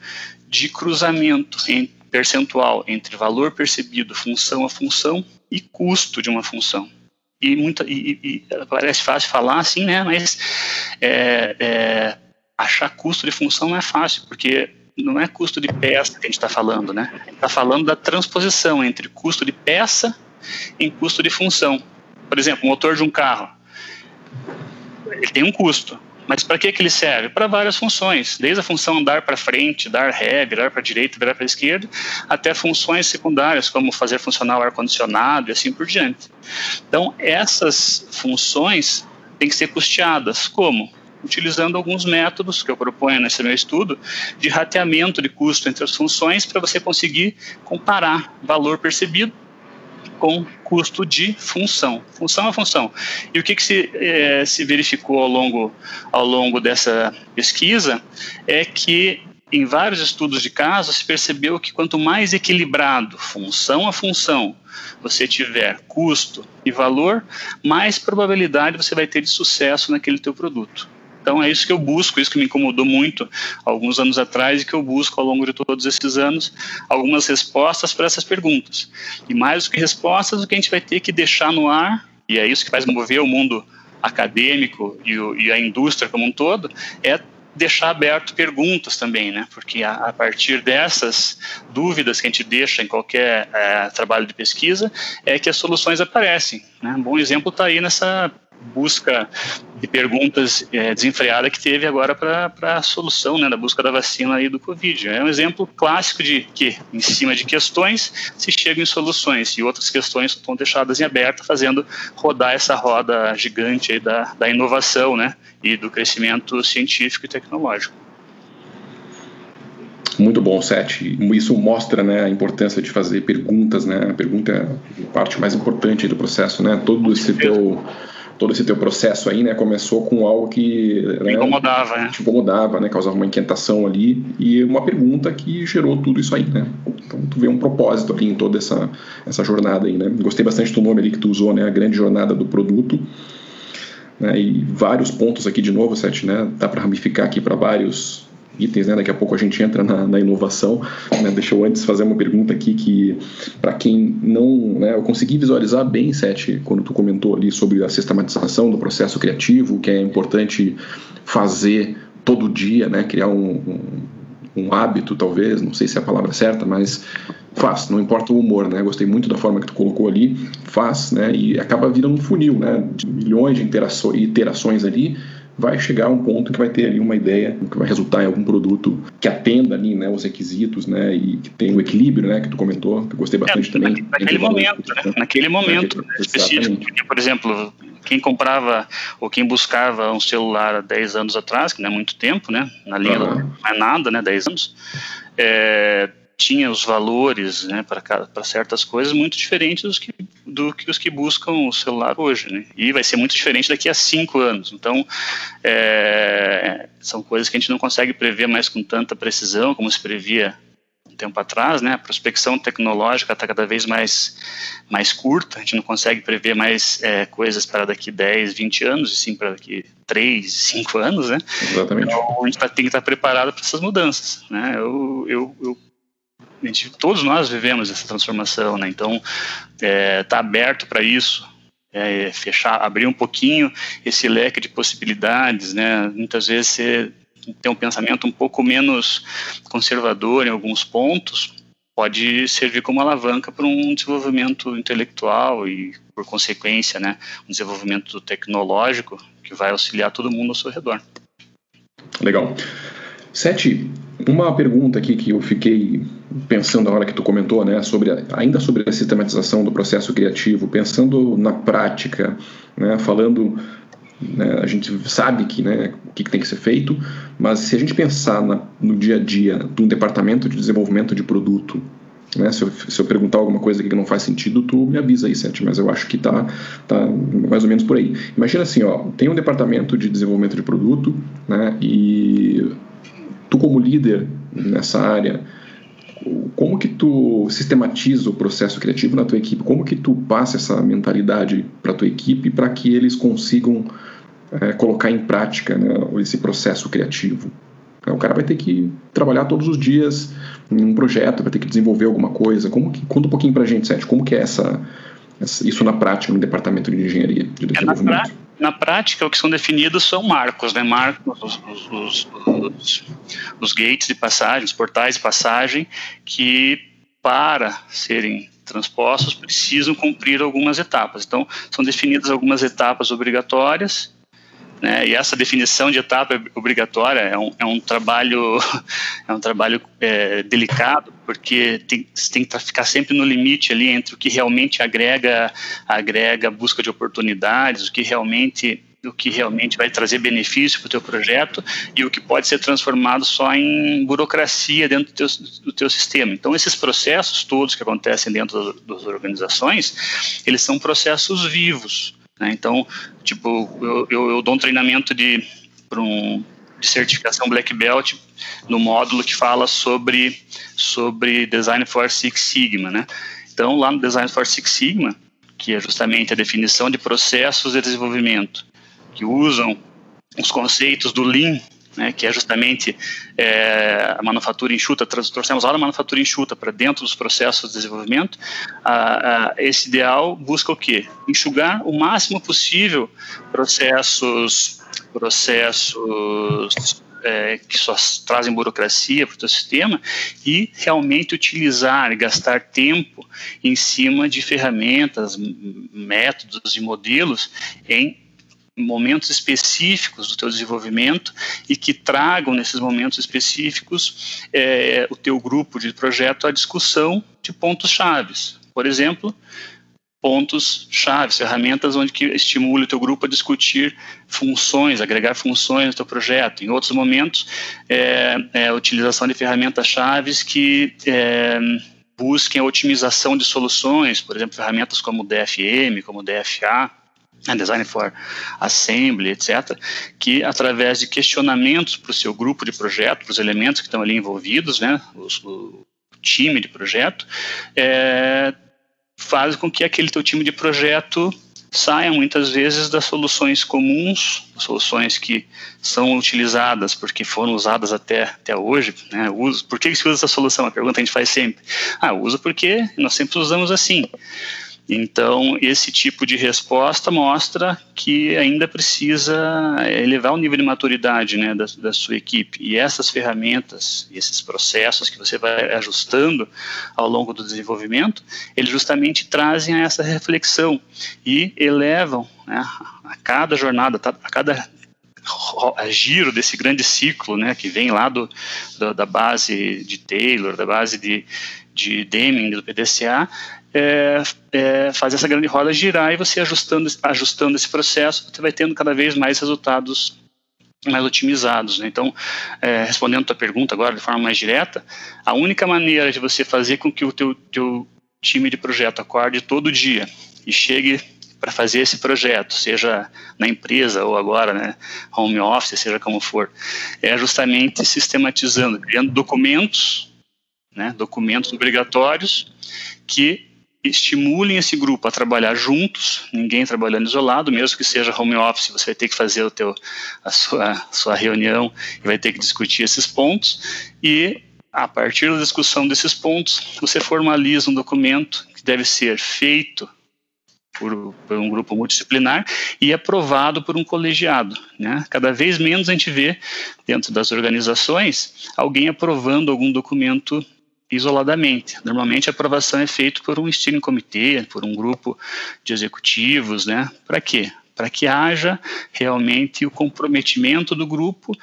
[SPEAKER 2] de cruzamento em percentual entre valor percebido, função a função, e custo de uma função. E, muita, e, e parece fácil falar assim, né? Mas é, é, achar custo de função não é fácil, porque não é custo de peça que a gente está falando, né? Está falando da transposição entre custo de peça em custo de função. Por exemplo, o motor de um carro, ele tem um custo, mas para que, que ele serve? Para várias funções, desde a função dar para frente, dar ré, virar para a direita, virar para a esquerda, até funções secundárias, como fazer funcionar o ar-condicionado e assim por diante. Então, essas funções têm que ser custeadas. Como? Utilizando alguns métodos que eu proponho nesse meu estudo de rateamento de custo entre as funções para você conseguir comparar valor percebido com custo de função. Função é função. E o que, que se, é, se verificou ao longo, ao longo dessa pesquisa é que em vários estudos de caso se percebeu que quanto mais equilibrado função a função você tiver custo e valor, mais probabilidade você vai ter de sucesso naquele teu produto. Então é isso que eu busco, isso que me incomodou muito alguns anos atrás e que eu busco ao longo de todos esses anos algumas respostas para essas perguntas. E mais do que respostas, o que a gente vai ter que deixar no ar, e é isso que faz mover o mundo acadêmico e, o, e a indústria como um todo, é deixar aberto perguntas também, né? Porque a, a, partir dessas dúvidas que a gente deixa em qualquer é, trabalho de pesquisa é que as soluções aparecem. Né? Um bom exemplo está aí nessa busca de perguntas é, desenfreada que teve agora para a solução né, da busca da vacina aí do Covid. É um exemplo clássico de que, em cima de questões, se chega em soluções e outras questões estão deixadas em aberto, fazendo rodar essa roda gigante aí da, da inovação né, e do crescimento científico e tecnológico.
[SPEAKER 1] Muito bom, Sete. Isso mostra né, a importância de fazer perguntas, né? A pergunta é a parte mais importante do processo, né? Todo esse teu todo esse teu processo aí, né, começou com algo que
[SPEAKER 2] né, incomodava, né?
[SPEAKER 1] te incomodava, né, causava uma inquietação ali e uma pergunta que gerou tudo isso aí, né? Então tu vê um propósito ali em toda essa essa jornada aí, né? Gostei bastante do nome ali que tu usou, né, a grande jornada do produto. Né, e vários pontos aqui de novo, Sete, né? Dá para ramificar aqui para vários itens, né? Daqui a pouco a gente entra na, na inovação. Né? Deixa eu antes fazer uma pergunta aqui que, para quem não, né? Eu consegui visualizar bem, Sete, quando tu comentou ali sobre a sistematização do processo criativo, que é importante fazer todo dia, né? Criar um, um, um hábito, talvez, não sei se é a palavra certa, mas faz, não importa o humor, né? Gostei muito da forma que tu colocou ali, faz, né? E acaba virando um funil, né? De milhões de interações, ali vai chegar a um ponto que vai ter ali uma ideia que vai resultar em algum produto que atenda ali, né, os requisitos, né, e que tem o equilíbrio, né, que tu comentou, que eu gostei bastante é, também.
[SPEAKER 2] Naquele momento, né, naquele momento naquele, específico, porque, por exemplo, quem comprava ou quem buscava um celular há 10 anos atrás, que não é muito tempo, né, na linha uhum. não é nada, né, 10 anos, é, tinha os valores né, para certas coisas muito diferentes dos que, do que os que buscam o celular hoje. Né? E vai ser muito diferente daqui a cinco anos. Então, é, são coisas que a gente não consegue prever mais com tanta precisão como se previa um tempo atrás, né? A prospecção tecnológica está cada vez mais, mais curta, a gente não consegue prever mais é, coisas para daqui 10, 20 anos, e sim para daqui 3, 5 anos, né?
[SPEAKER 1] Exatamente.
[SPEAKER 2] Então, a gente tá, tem que estar preparado para essas mudanças, né? Eu, eu, eu gente, todos nós vivemos essa transformação, né? Então, está é, aberto para isso, é, fechar, abrir um pouquinho esse leque de possibilidades, né? Muitas vezes você tem um pensamento um pouco menos conservador em alguns pontos, pode servir como alavanca para um desenvolvimento intelectual e, por consequência, né, um desenvolvimento tecnológico que vai auxiliar todo mundo ao seu redor.
[SPEAKER 1] Legal. Sete, uma pergunta aqui que eu fiquei pensando na hora que tu comentou, né, sobre ainda sobre a sistematização do processo criativo, pensando na prática, né, falando, né, a gente sabe que, né, o que, que, tem que ser feito, mas se a gente pensar na, no dia a dia de um departamento de desenvolvimento de produto, né, se, eu, se eu perguntar alguma coisa que não faz sentido, tu me avisa aí, Sete, mas eu acho que tá, tá mais ou menos por aí. Imagina assim, ó, tem um departamento de desenvolvimento de produto, né, e tu como líder nessa área, como que tu sistematiza o processo criativo na tua equipe? Como que tu passa essa mentalidade para tua equipe para que eles consigam é, colocar em prática né, esse processo criativo? O cara vai ter que trabalhar todos os dias em um projeto, vai ter que desenvolver alguma coisa. Como que, conta um pouquinho para a gente, Sete, como que é essa, essa, isso na prática no departamento de engenharia de desenvolvimento?
[SPEAKER 2] É na, prática, o que são definidos são marcos, né? Marcos, os, os, os, os gates de passagem, os portais de passagem, que para serem transpostos precisam cumprir algumas etapas. Então, são definidas algumas etapas obrigatórias né? E essa definição de etapa obrigatória é um, é um trabalho [laughs] é um trabalho é, delicado porque tem, tem que ficar sempre no limite ali entre o que realmente agrega agrega busca de oportunidades, o que realmente o que realmente vai trazer benefício para o teu projeto e o que pode ser transformado só em burocracia dentro do teu, do teu sistema. Então, esses processos todos que acontecem dentro das organizações, eles são processos vivos. Né? Então, tipo, eu, eu, eu, dou um treinamento de, um, de certificação Black Belt no módulo que fala sobre, sobre Design for Six Sigma. Né? Então, lá no Design for Six Sigma, que é justamente a definição de processos de desenvolvimento, que usam os conceitos do Lean né, que é justamente é, a manufatura enxuta, trouxemos lá a manufatura enxuta para dentro dos processos de desenvolvimento, a, a, esse ideal busca o quê? Enxugar o máximo possível processos, processos é, que só trazem burocracia para o sistema e realmente utilizar e gastar tempo em cima de ferramentas, métodos e modelos em momentos específicos do teu desenvolvimento e que tragam nesses momentos específicos é, o teu grupo de projeto à discussão de pontos chaves. Por exemplo, pontos chaves, ferramentas onde que estimule o teu grupo a discutir funções, agregar funções no teu projeto. Em outros momentos, é, é a utilização de ferramentas chaves que é, busquem a otimização de soluções, por exemplo, ferramentas como DFM, como DFA, design for Assembly, etc., que através de questionamentos para o seu grupo de projeto, para os elementos que estão ali envolvidos, né, os, o time de projeto, é, faz com que aquele teu time de projeto saia muitas vezes das soluções comuns, soluções que são utilizadas porque foram usadas até, até hoje. Né? Uso, por que se usa essa solução? A pergunta a gente faz sempre. Ah, usa porque nós sempre usamos assim. Então, esse tipo de resposta mostra que ainda precisa elevar o nível de maturidade né, da, da, sua equipe. E essas ferramentas, esses processos que você vai ajustando ao longo do desenvolvimento, eles justamente trazem essa reflexão e elevam né, a cada jornada, tá, a cada giro desse grande ciclo, né, que vem lá do, do, da base de Taylor, da base de, de Deming, do PDCA, é, é, fazer essa grande roda girar e você ajustando, ajustando esse processo, você vai tendo cada vez mais resultados mais otimizados. Né? Então, é, respondendo a tua pergunta agora de forma mais direta, a única maneira de você fazer com que o teu, teu time de projeto acorde todo dia e chegue para fazer esse projeto, seja na empresa ou agora, né, home office, seja como for, é justamente sistematizando, criando documentos, né, documentos obrigatórios que estimulem esse grupo a trabalhar juntos, ninguém trabalhando isolado, mesmo que seja home office, você vai ter que fazer o teu, a sua, sua reunião e vai ter que discutir esses pontos, e a partir da discussão desses pontos, você formaliza um documento que deve ser feito por, por, um grupo multidisciplinar e aprovado por um colegiado. Né? Cada vez menos a gente vê, dentro das organizações, alguém aprovando algum documento isoladamente. Normalmente a aprovação é feita por um steering comitê, por um grupo de executivos, né? Para quê? Para que haja realmente o comprometimento do grupo,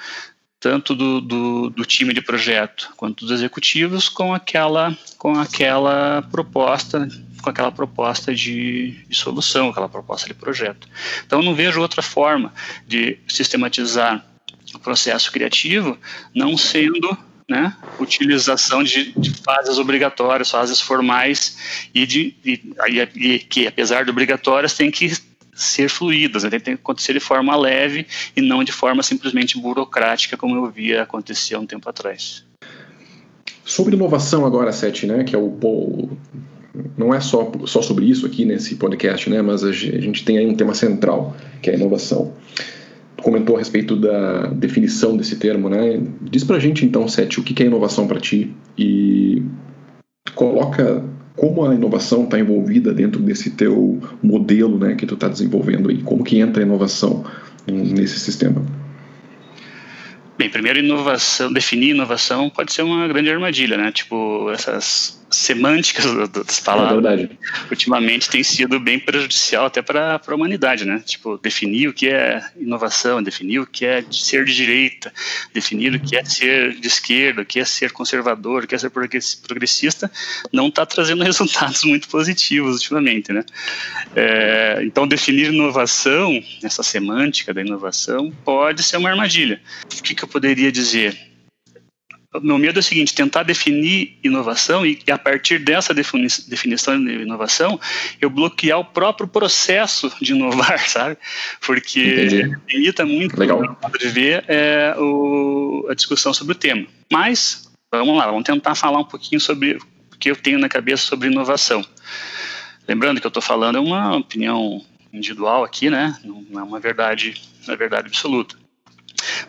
[SPEAKER 2] tanto do, do, do, time de projeto quanto dos executivos, com aquela, com aquela proposta, com aquela proposta de, de solução, aquela proposta de projeto. Então não vejo outra forma de sistematizar o processo criativo não sendo né, utilização de, de, fases obrigatórias, fases formais e, de, e, e, que, apesar de obrigatórias, tem que ser fluídas, né, tem que acontecer de forma leve e não de forma simplesmente burocrática, como eu via acontecer há um tempo atrás.
[SPEAKER 1] Sobre inovação agora, Sete, né, que é o, não é só, só sobre isso aqui nesse podcast, né, mas a gente tem aí um tema central, que é a inovação. Comentou a respeito da definição desse termo, né? Diz pra gente então, Sete, o que é inovação para ti e coloca como a inovação está envolvida dentro desse teu modelo, né, que tu está desenvolvendo aí. Como que entra a inovação nesse sistema?
[SPEAKER 2] Bem, primeiro inovação, definir inovação pode ser uma grande armadilha, né? Tipo, essas semânticas das palavras, é ultimamente tem sido bem prejudicial até para a humanidade, né? Tipo, definir o que é inovação, definir o que é ser de direita, definir o que é ser de esquerda, o que é ser conservador, o que é ser progressista, não está trazendo [laughs] resultados muito positivos ultimamente, né? É, então, definir inovação, essa semântica da inovação, pode ser uma armadilha. O que, que eu poderia dizer? Meu medo é o seguinte, tentar definir inovação e, a partir dessa definição de inovação, eu bloquear o próprio processo de inovar, [laughs] sabe? Porque limita muito,
[SPEAKER 1] Legal.
[SPEAKER 2] de ver, é, o, a discussão sobre o tema. Mas, vamos lá, vamos tentar falar um pouquinho sobre o que eu tenho na cabeça sobre inovação. Lembrando que eu estou falando é uma opinião individual aqui, né? Não é uma verdade, não é verdade absoluta.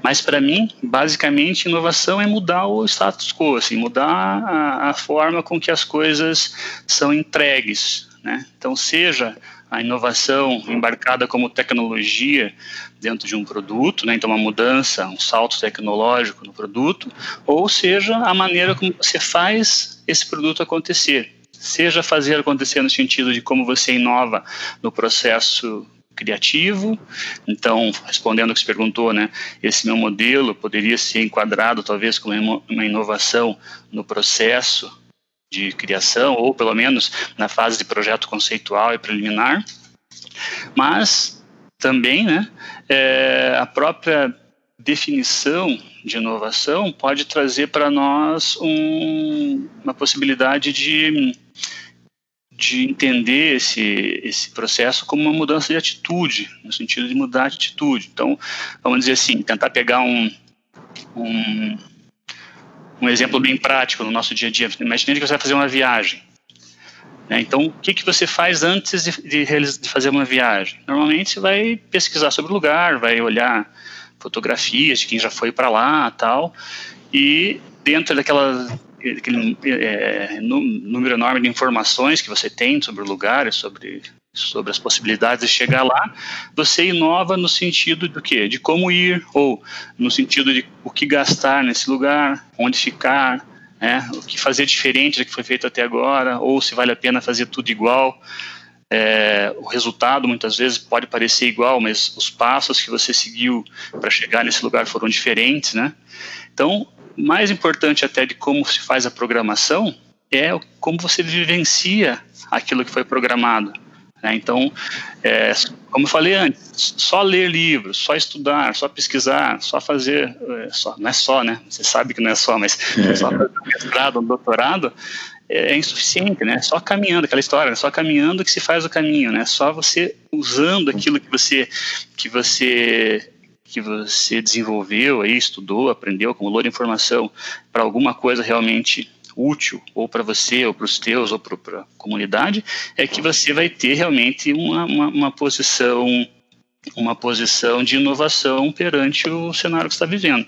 [SPEAKER 2] Mas para mim, basicamente, inovação é mudar o status quo, assim, mudar a, a forma com que as coisas são entregues. Né? Então, seja a inovação embarcada como tecnologia dentro de um produto, né? então uma mudança, um salto tecnológico no produto, ou seja a maneira como você faz esse produto acontecer. Seja fazer acontecer no sentido de como você inova no processo criativo. Então, respondendo ao que você perguntou, né, esse meu modelo poderia ser enquadrado talvez como uma inovação no processo de criação, ou pelo menos na fase de projeto conceitual e preliminar. Mas também, né, é, a própria definição de inovação pode trazer para nós um, uma possibilidade de de entender esse, esse processo como uma mudança de atitude, no sentido de mudar de atitude. Então, vamos dizer assim, tentar pegar um, um, um exemplo bem prático no nosso dia a dia. Imagine que você vai fazer uma viagem. Né? Então, o que, que você faz antes de, de, de fazer uma viagem? Normalmente você vai pesquisar sobre o lugar, vai olhar fotografias de quem já foi para lá tal, e dentro daquela aquele é, número enorme de informações que você tem sobre o lugar, sobre sobre as possibilidades de chegar lá, você inova no sentido do quê? De como ir ou no sentido de o que gastar nesse lugar, onde ficar, né? o que fazer diferente do que foi feito até agora, ou se vale a pena fazer tudo igual. É, o resultado muitas vezes pode parecer igual, mas os passos que você seguiu para chegar nesse lugar foram diferentes, né? Então, mais importante até de como se faz a programação é como você vivencia aquilo que foi programado. Né? Então, é, como eu falei antes, só ler livros, só estudar, só pesquisar, só fazer, é, só, não é só, né? Você sabe que não é só, mas [laughs] é. só fazer um mestrado, um doutorado, é, é insuficiente, né? Só caminhando, aquela história, né? só caminhando que se faz o caminho, né? Só você usando aquilo que você que você que você desenvolveu, aí, estudou, aprendeu, acumulou de informação para alguma coisa realmente útil, ou para você, ou para os teus, ou para a comunidade, é que você vai ter realmente uma, uma, uma posição uma posição de inovação perante o cenário que está vivendo.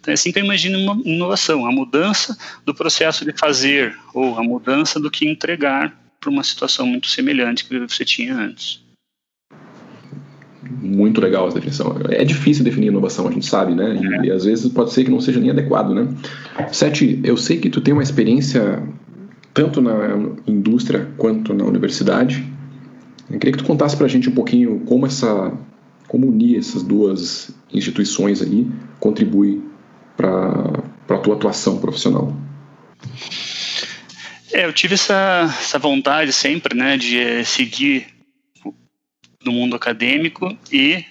[SPEAKER 2] Então é assim que eu imagino uma inovação, a mudança do processo de fazer ou a mudança do que entregar para uma situação muito semelhante que você tinha antes
[SPEAKER 1] muito legal essa definição. É difícil definir inovação, a gente sabe, né? E, e, às vezes pode ser que não seja nem adequado, né? Sete, eu sei que tu tem uma experiência tanto na indústria quanto na universidade. Eu queria que tu contasse pra gente um pouquinho como essa como unir essas duas instituições aí contribui para a tua atuação profissional.
[SPEAKER 2] É, eu tive essa, essa vontade sempre, né, de seguir no mundo acadêmico e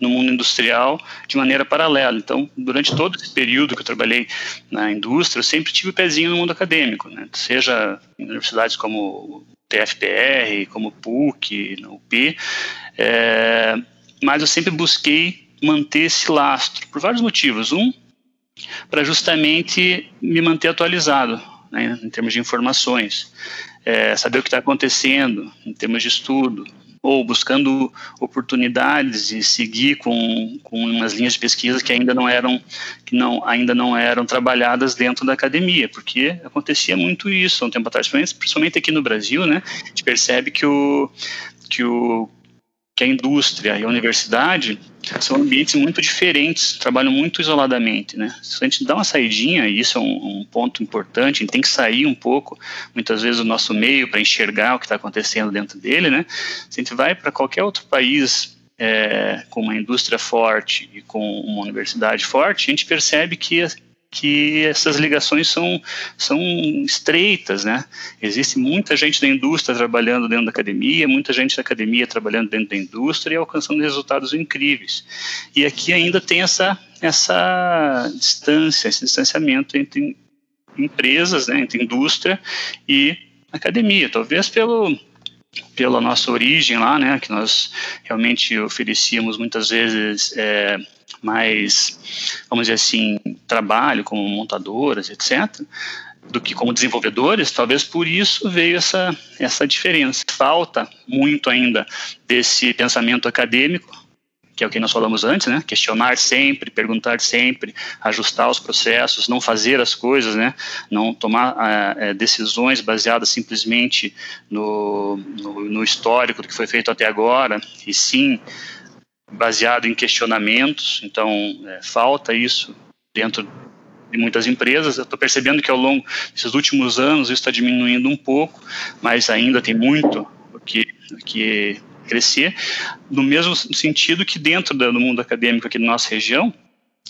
[SPEAKER 2] no mundo industrial de maneira paralela. Então, durante todo esse período que eu trabalhei na indústria, eu sempre tive o pezinho no mundo acadêmico, né? seja em universidades como TFPR, como PUC, UP, é, mas eu sempre busquei manter esse lastro, por vários motivos. Um, para justamente me manter atualizado né, em termos de informações, é, saber o que está acontecendo em termos de estudo, ou buscando oportunidades e seguir com, com umas linhas de pesquisa que ainda não eram que não ainda não eram trabalhadas dentro da academia, porque acontecia muito isso há um tempo atrás, principalmente aqui no Brasil, né? A gente percebe que o que o que a indústria e a universidade são ambientes muito diferentes, trabalham muito isoladamente, né? Se a gente dá uma saidinha, e isso é um, um ponto importante, a gente tem que sair um pouco, muitas vezes, do nosso meio para enxergar o que está acontecendo dentro dele, né? Se a gente vai para qualquer outro país é, com uma indústria forte e com uma universidade forte, a gente percebe que que essas ligações são, são estreitas, né? Existe muita gente da indústria trabalhando dentro da academia, muita gente da academia trabalhando dentro da indústria e alcançando resultados incríveis. E aqui ainda tem essa, essa distância, esse distanciamento entre empresas, né, entre indústria e academia. Talvez pelo pela nossa origem lá, né, que nós realmente oferecíamos muitas vezes é, mais, vamos dizer assim, trabalho como montadoras, etc., do que como desenvolvedores, talvez por isso veio essa, essa diferença. Falta muito ainda desse pensamento acadêmico, que é o que nós falamos antes, né? Questionar sempre, perguntar sempre, ajustar os processos, não fazer as coisas, né? Não tomar é, decisões baseadas simplesmente no, no, no histórico do que foi feito até agora, e sim baseado em questionamentos, então é, falta isso dentro de muitas empresas. Eu estou percebendo que ao longo desses últimos anos isso está diminuindo um pouco, mas ainda tem muito o que, o que crescer. No mesmo sentido que dentro do mundo acadêmico aqui da nossa região,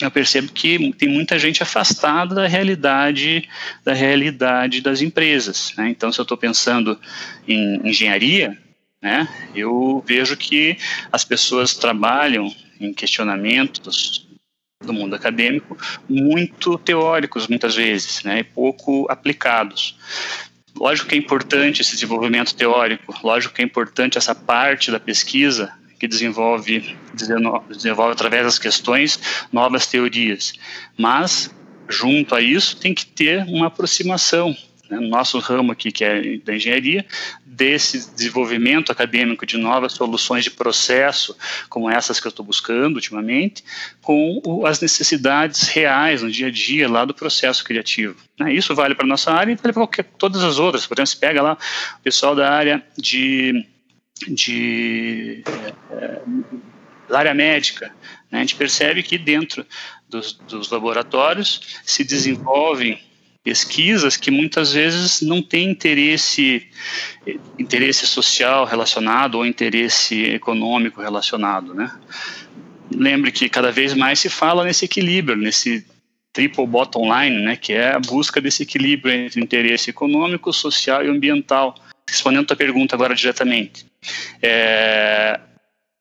[SPEAKER 2] eu percebo que tem muita gente afastada da realidade da realidade das empresas. Né? Então, se eu estou pensando em engenharia, né? Eu vejo que as pessoas trabalham em questionamentos do mundo acadêmico muito teóricos muitas vezes, né, e pouco aplicados. Lógico que é importante esse desenvolvimento teórico, lógico que é importante essa parte da pesquisa que desenvolve, desenvolve através das questões novas teorias, mas junto a isso tem que ter uma aproximação né, nosso ramo aqui, que é da engenharia, desse desenvolvimento acadêmico de novas soluções de processo, como essas que eu estou buscando ultimamente, com o, as necessidades reais no dia a dia lá do processo criativo. Né, isso vale para a nossa área e vale para todas as outras. Por exemplo, você pega lá o pessoal da área de, de é, da área médica, né, a gente percebe que dentro dos, dos laboratórios se desenvolvem pesquisas que muitas vezes não têm interesse interesse social relacionado ou interesse econômico relacionado, né? Lembre que cada vez mais se fala nesse equilíbrio, nesse triple bottom line, né, que é a busca desse equilíbrio entre interesse econômico, social e ambiental. Respondendo a pergunta agora diretamente, é,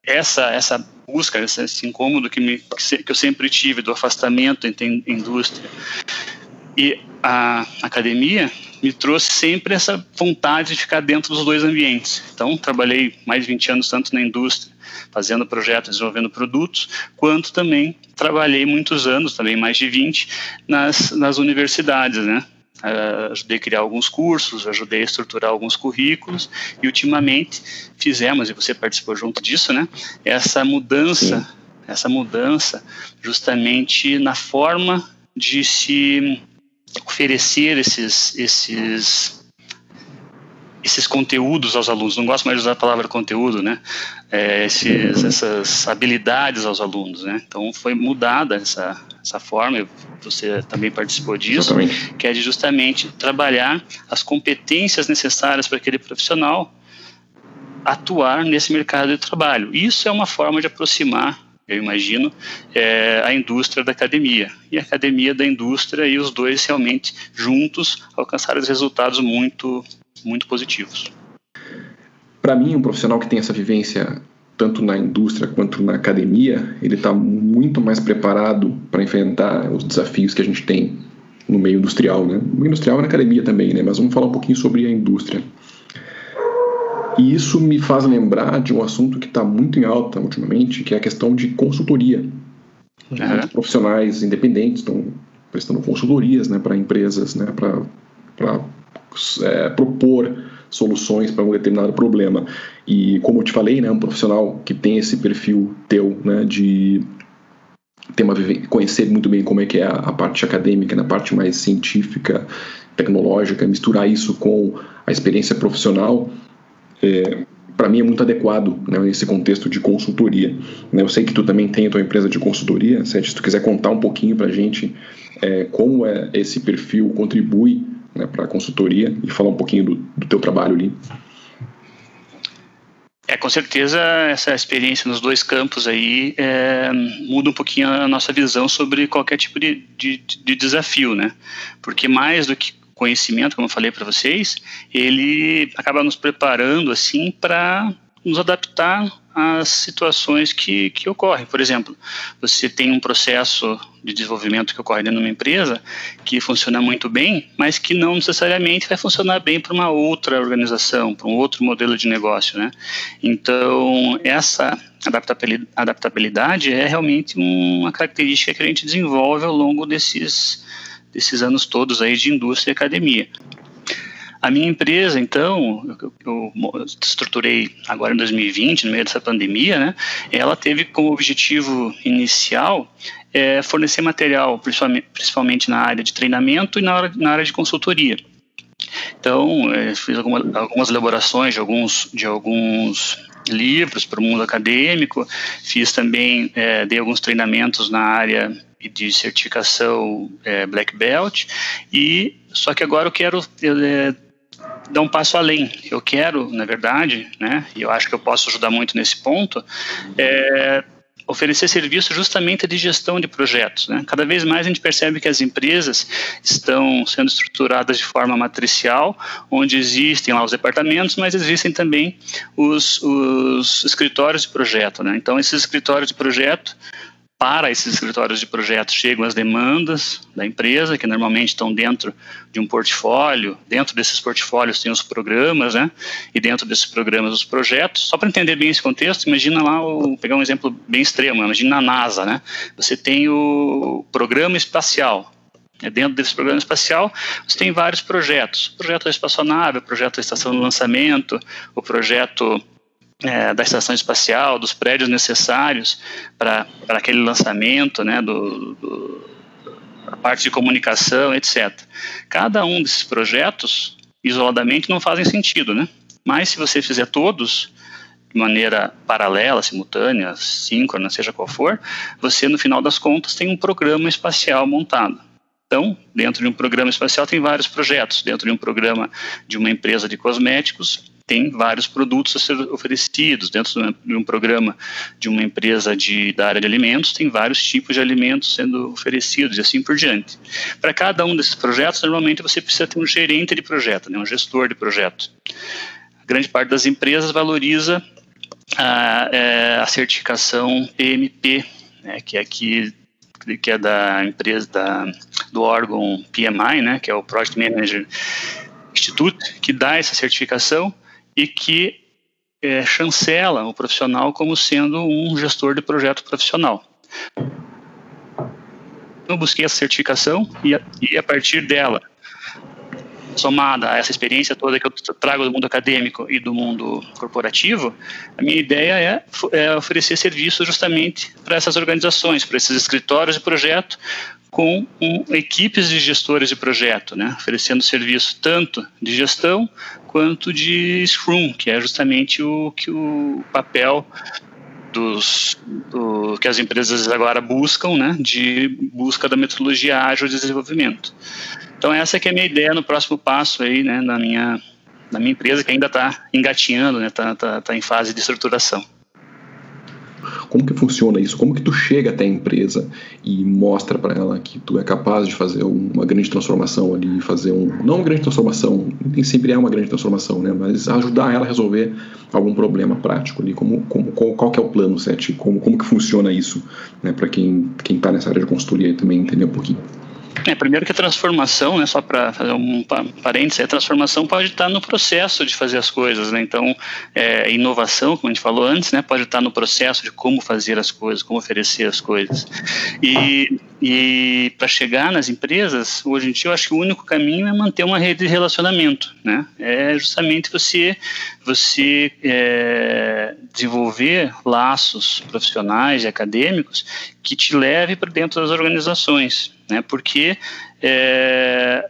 [SPEAKER 2] essa essa busca, esse, esse incômodo que, me, que eu sempre tive do afastamento entre indústria e a academia me trouxe sempre essa vontade de ficar dentro dos dois ambientes. Então, trabalhei mais de 20 anos tanto na indústria, fazendo projetos, desenvolvendo produtos, quanto também trabalhei muitos anos, também mais de 20, nas, nas universidades, né? Uh, ajudei a criar alguns cursos, ajudei a estruturar alguns currículos e ultimamente fizemos, e você participou junto disso, né? Essa mudança, essa mudança justamente na forma de se oferecer esses, esses, esses conteúdos aos alunos. Não gosto mais de usar a palavra conteúdo, né? É, esses, essas habilidades aos alunos, né? Então foi mudada essa, essa forma, você também participou disso, Exatamente. que é de justamente trabalhar as competências necessárias para aquele profissional atuar nesse mercado de trabalho. Isso é uma forma de aproximar eu imagino, é a indústria da academia. E a academia da indústria e os dois realmente juntos alcançaram resultados muito, muito positivos.
[SPEAKER 1] Para mim, um profissional que tem essa vivência tanto na indústria quanto na academia, ele está muito mais preparado para enfrentar os desafios que a gente tem no meio industrial, né? No meio industrial e na academia também, né? Mas vamos falar um pouquinho sobre a indústria. E isso me faz lembrar de um assunto que está muito em alta ultimamente, que é a questão de consultoria. Uhum. Profissionais independentes estão prestando consultorias né, para empresas, né, para é, propor soluções para um determinado problema. E como eu te falei, né, um profissional que tem esse perfil teu, né, de ter uma, conhecer muito bem como é que é a, a parte acadêmica, na parte mais científica, tecnológica, misturar isso com a experiência profissional, é, para mim é muito adequado né, nesse contexto de consultoria. Né, eu sei que tu também tem a tua empresa de consultoria, Sete, se tu quiser contar um pouquinho para a gente é, como é esse perfil contribui né, para a consultoria e falar um pouquinho do, do teu trabalho ali.
[SPEAKER 2] É, com certeza essa experiência nos dois campos aí é, muda um pouquinho a nossa visão sobre qualquer tipo de, de, de desafio, né? Porque mais do que conhecimento, como eu falei para vocês, ele acaba nos preparando assim para nos adaptar às situações que, que ocorrem. Por exemplo, você tem um processo de desenvolvimento que ocorre dentro de uma empresa que funciona muito bem, mas que não necessariamente vai funcionar bem para uma outra organização, para um outro modelo de negócio, né? Então, essa adaptabilidade é realmente uma característica que a gente desenvolve ao longo desses desses anos todos aí de indústria e academia. A minha empresa, então, eu, eu estruturei agora em 2020, no meio dessa pandemia, né? Ela teve como objetivo inicial é, fornecer material, principalmente, na área de treinamento e na, na área de consultoria. Então, é, fiz alguma, algumas elaborações de alguns, de alguns livros para o mundo acadêmico, fiz também, é, dei alguns treinamentos na área de certificação é, Black Belt e só que agora eu quero é, dar um passo além. Eu quero, na verdade, né, e eu acho que eu posso ajudar muito nesse ponto, é, oferecer serviço justamente de gestão de projetos. Né? Cada vez mais a gente percebe que as empresas estão sendo estruturadas de forma matricial, onde existem lá os departamentos, mas existem também os, os escritórios de projeto. Né? Então, esses escritórios de projeto para esses escritórios de projetos chegam as demandas da empresa, que normalmente estão dentro de um portfólio. Dentro desses portfólios tem os programas, né? E dentro desses programas os projetos. Só para entender bem esse contexto, imagina lá, vou pegar um exemplo bem extremo, imagina na NASA, né? Você tem o programa espacial. Dentro desse programa espacial, você tem vários projetos. O projeto da espaçonave, o projeto da estação de lançamento, o projeto é, da estação espacial, dos prédios necessários para aquele lançamento, né, do, do, a parte de comunicação, etc. Cada um desses projetos, isoladamente, não fazem sentido, né? Mas se você fizer todos de maneira paralela, simultânea, síncrona, seja qual for, você, no final das contas, tem um programa espacial montado. Então, dentro de um programa espacial tem vários projetos. Dentro de um programa de uma empresa de cosméticos, tem vários produtos a ser oferecidos. Dentro de um programa de uma empresa de, da área de alimentos, tem vários tipos de alimentos sendo oferecidos e assim por diante. Para cada um desses projetos, normalmente você precisa ter um gerente de projeto, né, um gestor de projeto. A grande parte das empresas valoriza a, é, a certificação PMP, né, que é que é da empresa da, do órgão PMI, né, que é o Project Manager Institute, que dá essa certificação e que é, chancela o profissional como sendo um gestor de projeto profissional. Eu busquei essa certificação e a, e a partir dela, somada a essa experiência toda que eu trago do mundo acadêmico e do mundo corporativo, a minha ideia é, é oferecer serviços justamente para essas organizações, para esses escritórios de projeto, com um, equipes de gestores de projeto, né, oferecendo serviço tanto de gestão quanto de Scrum, que é justamente o que o papel dos, do, que as empresas agora buscam, né, de busca da metodologia ágil de desenvolvimento. Então essa que é a minha ideia no próximo passo aí, né, na minha na minha empresa que ainda está engatinhando, né, está tá, tá em fase de estruturação.
[SPEAKER 1] Como que funciona isso? Como que tu chega até a empresa e mostra para ela que tu é capaz de fazer uma grande transformação ali, fazer um não uma grande transformação, nem sempre é uma grande transformação, né? Mas ajudar ela a resolver algum problema prático ali. Como, como qual, qual que é o plano, Sete? Como como que funciona isso, né? Para quem quem está nessa área de consultoria também entender um pouquinho.
[SPEAKER 2] É, primeiro que a transformação, né, só para fazer um parênteses, a transformação pode estar no processo de fazer as coisas, né? Então, é, inovação, como a gente falou antes, né, pode estar no processo de como fazer as coisas, como oferecer as coisas. E, e para chegar nas empresas, hoje em dia, eu acho que o único caminho é manter uma rede de relacionamento, né? É justamente você, você é, desenvolver laços profissionais e acadêmicos que te leve para dentro das organizações, né? Porque é,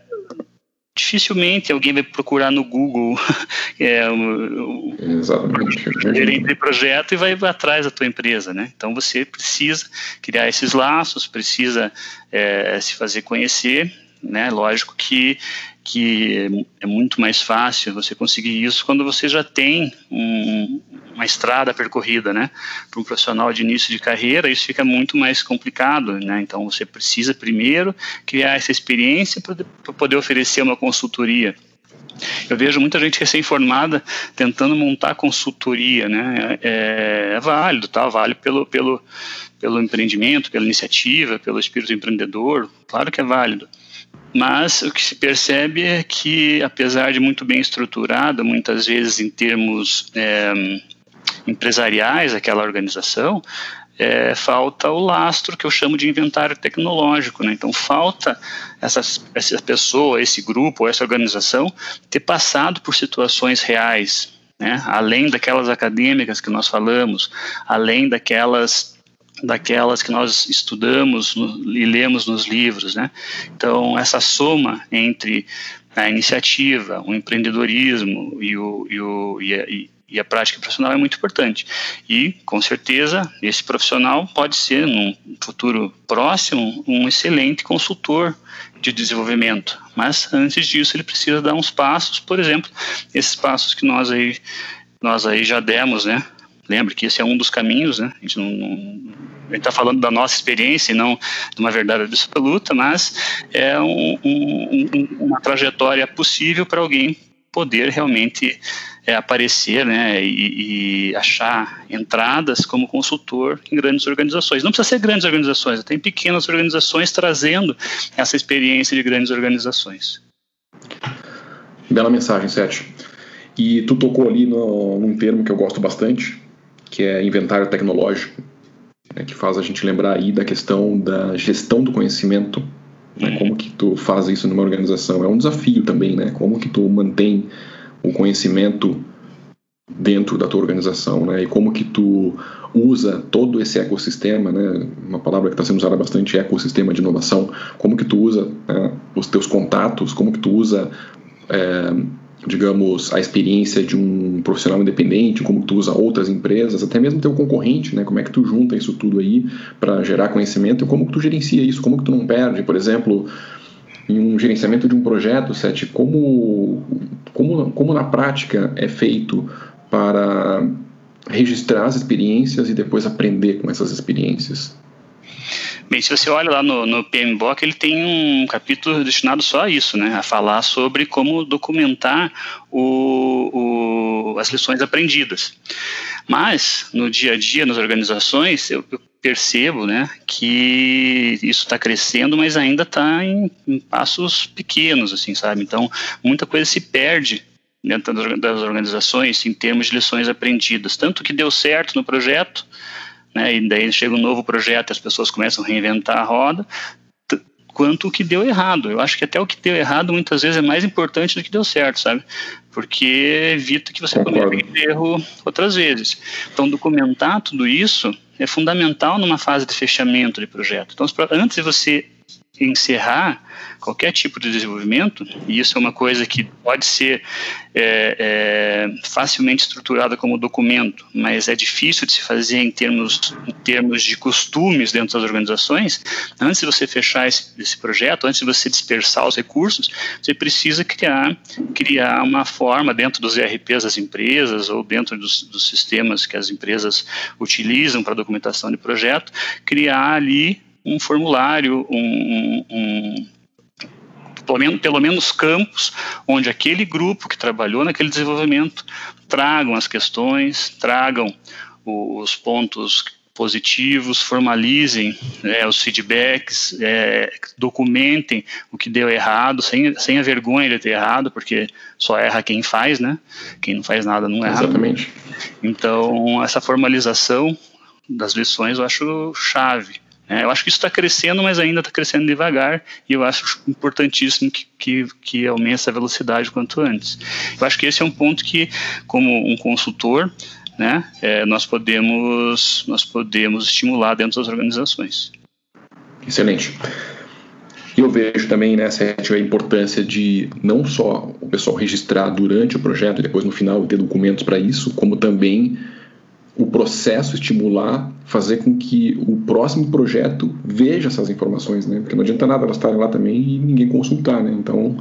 [SPEAKER 2] dificilmente alguém vai procurar no Google [laughs] é, o, o gerente de projeto e vai atrás da tua empresa, né? Então você precisa criar esses laços, precisa é, se fazer conhecer, né? Lógico que que é muito mais fácil você conseguir isso quando você já tem um, uma estrada percorrida, né? Para um profissional de início de carreira, isso fica muito mais complicado, né? Então você precisa primeiro criar essa experiência para poder oferecer uma consultoria. Eu vejo muita gente recém-formada tentando montar consultoria, né? É, é válido, tá? Vale pelo, pelo, pelo empreendimento, pela iniciativa, pelo espírito empreendedor, claro que é válido. Mas o que se percebe é que, apesar de muito bem estruturada, muitas vezes em termos é, empresariais, aquela organização, é, falta o lastro que eu chamo de inventário tecnológico. Né? Então, falta essa, essa pessoa, esse grupo, essa organização ter passado por situações reais, né? além daquelas acadêmicas que nós falamos, além daquelas daquelas que nós estudamos no, e lemos nos livros, né? Então essa soma entre a iniciativa, o empreendedorismo e, o, e, o, e, a, e a prática profissional é muito importante. E, com certeza, esse profissional pode ser, num futuro próximo, um excelente consultor de desenvolvimento. Mas, antes disso, ele precisa dar uns passos, por exemplo, esses passos que nós aí, nós aí já demos, né? Lembre que esse é um dos caminhos, né? A gente não, não a gente está falando da nossa experiência e não de uma verdade absoluta, mas é um, um, uma trajetória possível para alguém poder realmente é, aparecer né, e, e, achar entradas como consultor em grandes organizações. Não precisa ser grandes organizações, tem pequenas organizações trazendo essa experiência de grandes organizações.
[SPEAKER 1] Bela mensagem, Sete. E tu tocou ali no, num termo que eu gosto bastante, que é inventário tecnológico, né, que faz a gente lembrar aí da questão da gestão do conhecimento, né, como que tu faz isso numa organização. É um desafio também, né? Como que tu mantém o conhecimento dentro da tua organização, né? E como que tu usa todo esse ecossistema, né? Uma palavra que está sendo usada bastante, ecossistema de inovação. Como que tu usa né, os teus contatos? Como que tu usa é, digamos, a experiência de um profissional independente, como tu usa outras empresas, até mesmo teu concorrente, né? Como é que tu junta isso tudo aí para gerar conhecimento e como que tu gerencia isso, como que tu não perde, por exemplo, em um gerenciamento de um projeto, Sete, como, como, como na prática é feito para registrar as experiências e depois aprender com essas experiências?
[SPEAKER 2] Bem, se você olha lá no, no PMBOK, ele tem um capítulo destinado só a isso, né? A falar sobre como documentar o, o, as lições aprendidas. Mas, no dia a dia, nas organizações, eu, eu percebo né, que isso está crescendo, mas ainda está em, em passos pequenos, assim, sabe? Então, muita coisa se perde dentro das organizações em termos de lições aprendidas. Tanto que deu certo no projeto, né? E daí chega um novo projeto, as pessoas começam a reinventar a roda, quanto o que deu errado. Eu acho que até o que deu errado muitas vezes é mais importante do que deu certo, sabe? Porque evita que você cometa erro outras vezes. Então, documentar tudo isso é fundamental numa fase de fechamento de projeto. Então, antes de você encerrar qualquer tipo de desenvolvimento, e isso é uma coisa que pode ser é, é, facilmente estruturada como documento, mas é difícil de se fazer em termos, em termos de costumes dentro das organizações, antes de você fechar esse, esse projeto, antes de você dispersar os recursos, você precisa criar, criar uma forma dentro dos ERPs das empresas ou dentro dos, dos sistemas que as empresas utilizam para documentação de projeto, criar ali um formulário, um, um, pelo, menos, pelo menos campos onde aquele grupo que trabalhou naquele desenvolvimento tragam as questões, tragam os pontos positivos, formalizem é, os feedbacks, é, documentem o que deu errado, sem, sem a vergonha de ter errado, porque só erra quem faz, né? Quem não faz nada não erra.
[SPEAKER 1] Exatamente.
[SPEAKER 2] Então, essa formalização das lições eu acho chave É, eu acho que isso está crescendo, mas ainda está crescendo devagar, e eu acho importantíssimo que, que, que aumente essa velocidade quanto antes. Eu acho que esse é um ponto que, como um consultor, né, é, nós podemos nós podemos estimular dentro das organizações.
[SPEAKER 1] Excelente. E eu vejo também né, a importância de não só o pessoal registrar durante o projeto depois no final ter documentos para isso, como também o processo estimular, fazer com que o próximo projeto veja essas informações, né? Porque não adianta nada elas estarem lá também e ninguém consultar, né? Então,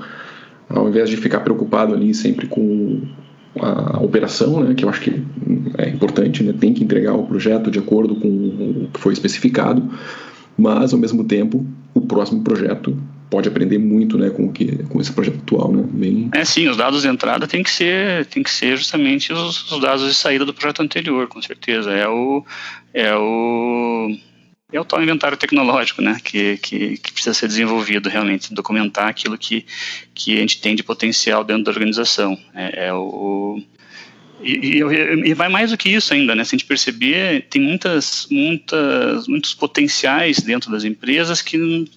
[SPEAKER 1] ao invés de ficar preocupado ali sempre com a operação, né, que eu acho que é importante, né, tem que entregar o projeto de acordo com o que foi especificado, mas ao mesmo tempo o próximo projeto pode aprender muito, né, com que com esse projeto atual, né,
[SPEAKER 2] bem. É sim, os dados de entrada tem que ser tem que ser justamente os, os dados de saída do projeto anterior, com certeza. É o é o é o tal inventário tecnológico, né, que, que, que, precisa ser desenvolvido realmente, documentar aquilo que, que a gente tem de potencial dentro da organização. É, é o, e, e, e, vai mais do que isso ainda, né? Se a gente perceber, tem muitas, muitas, muitos potenciais dentro das empresas que,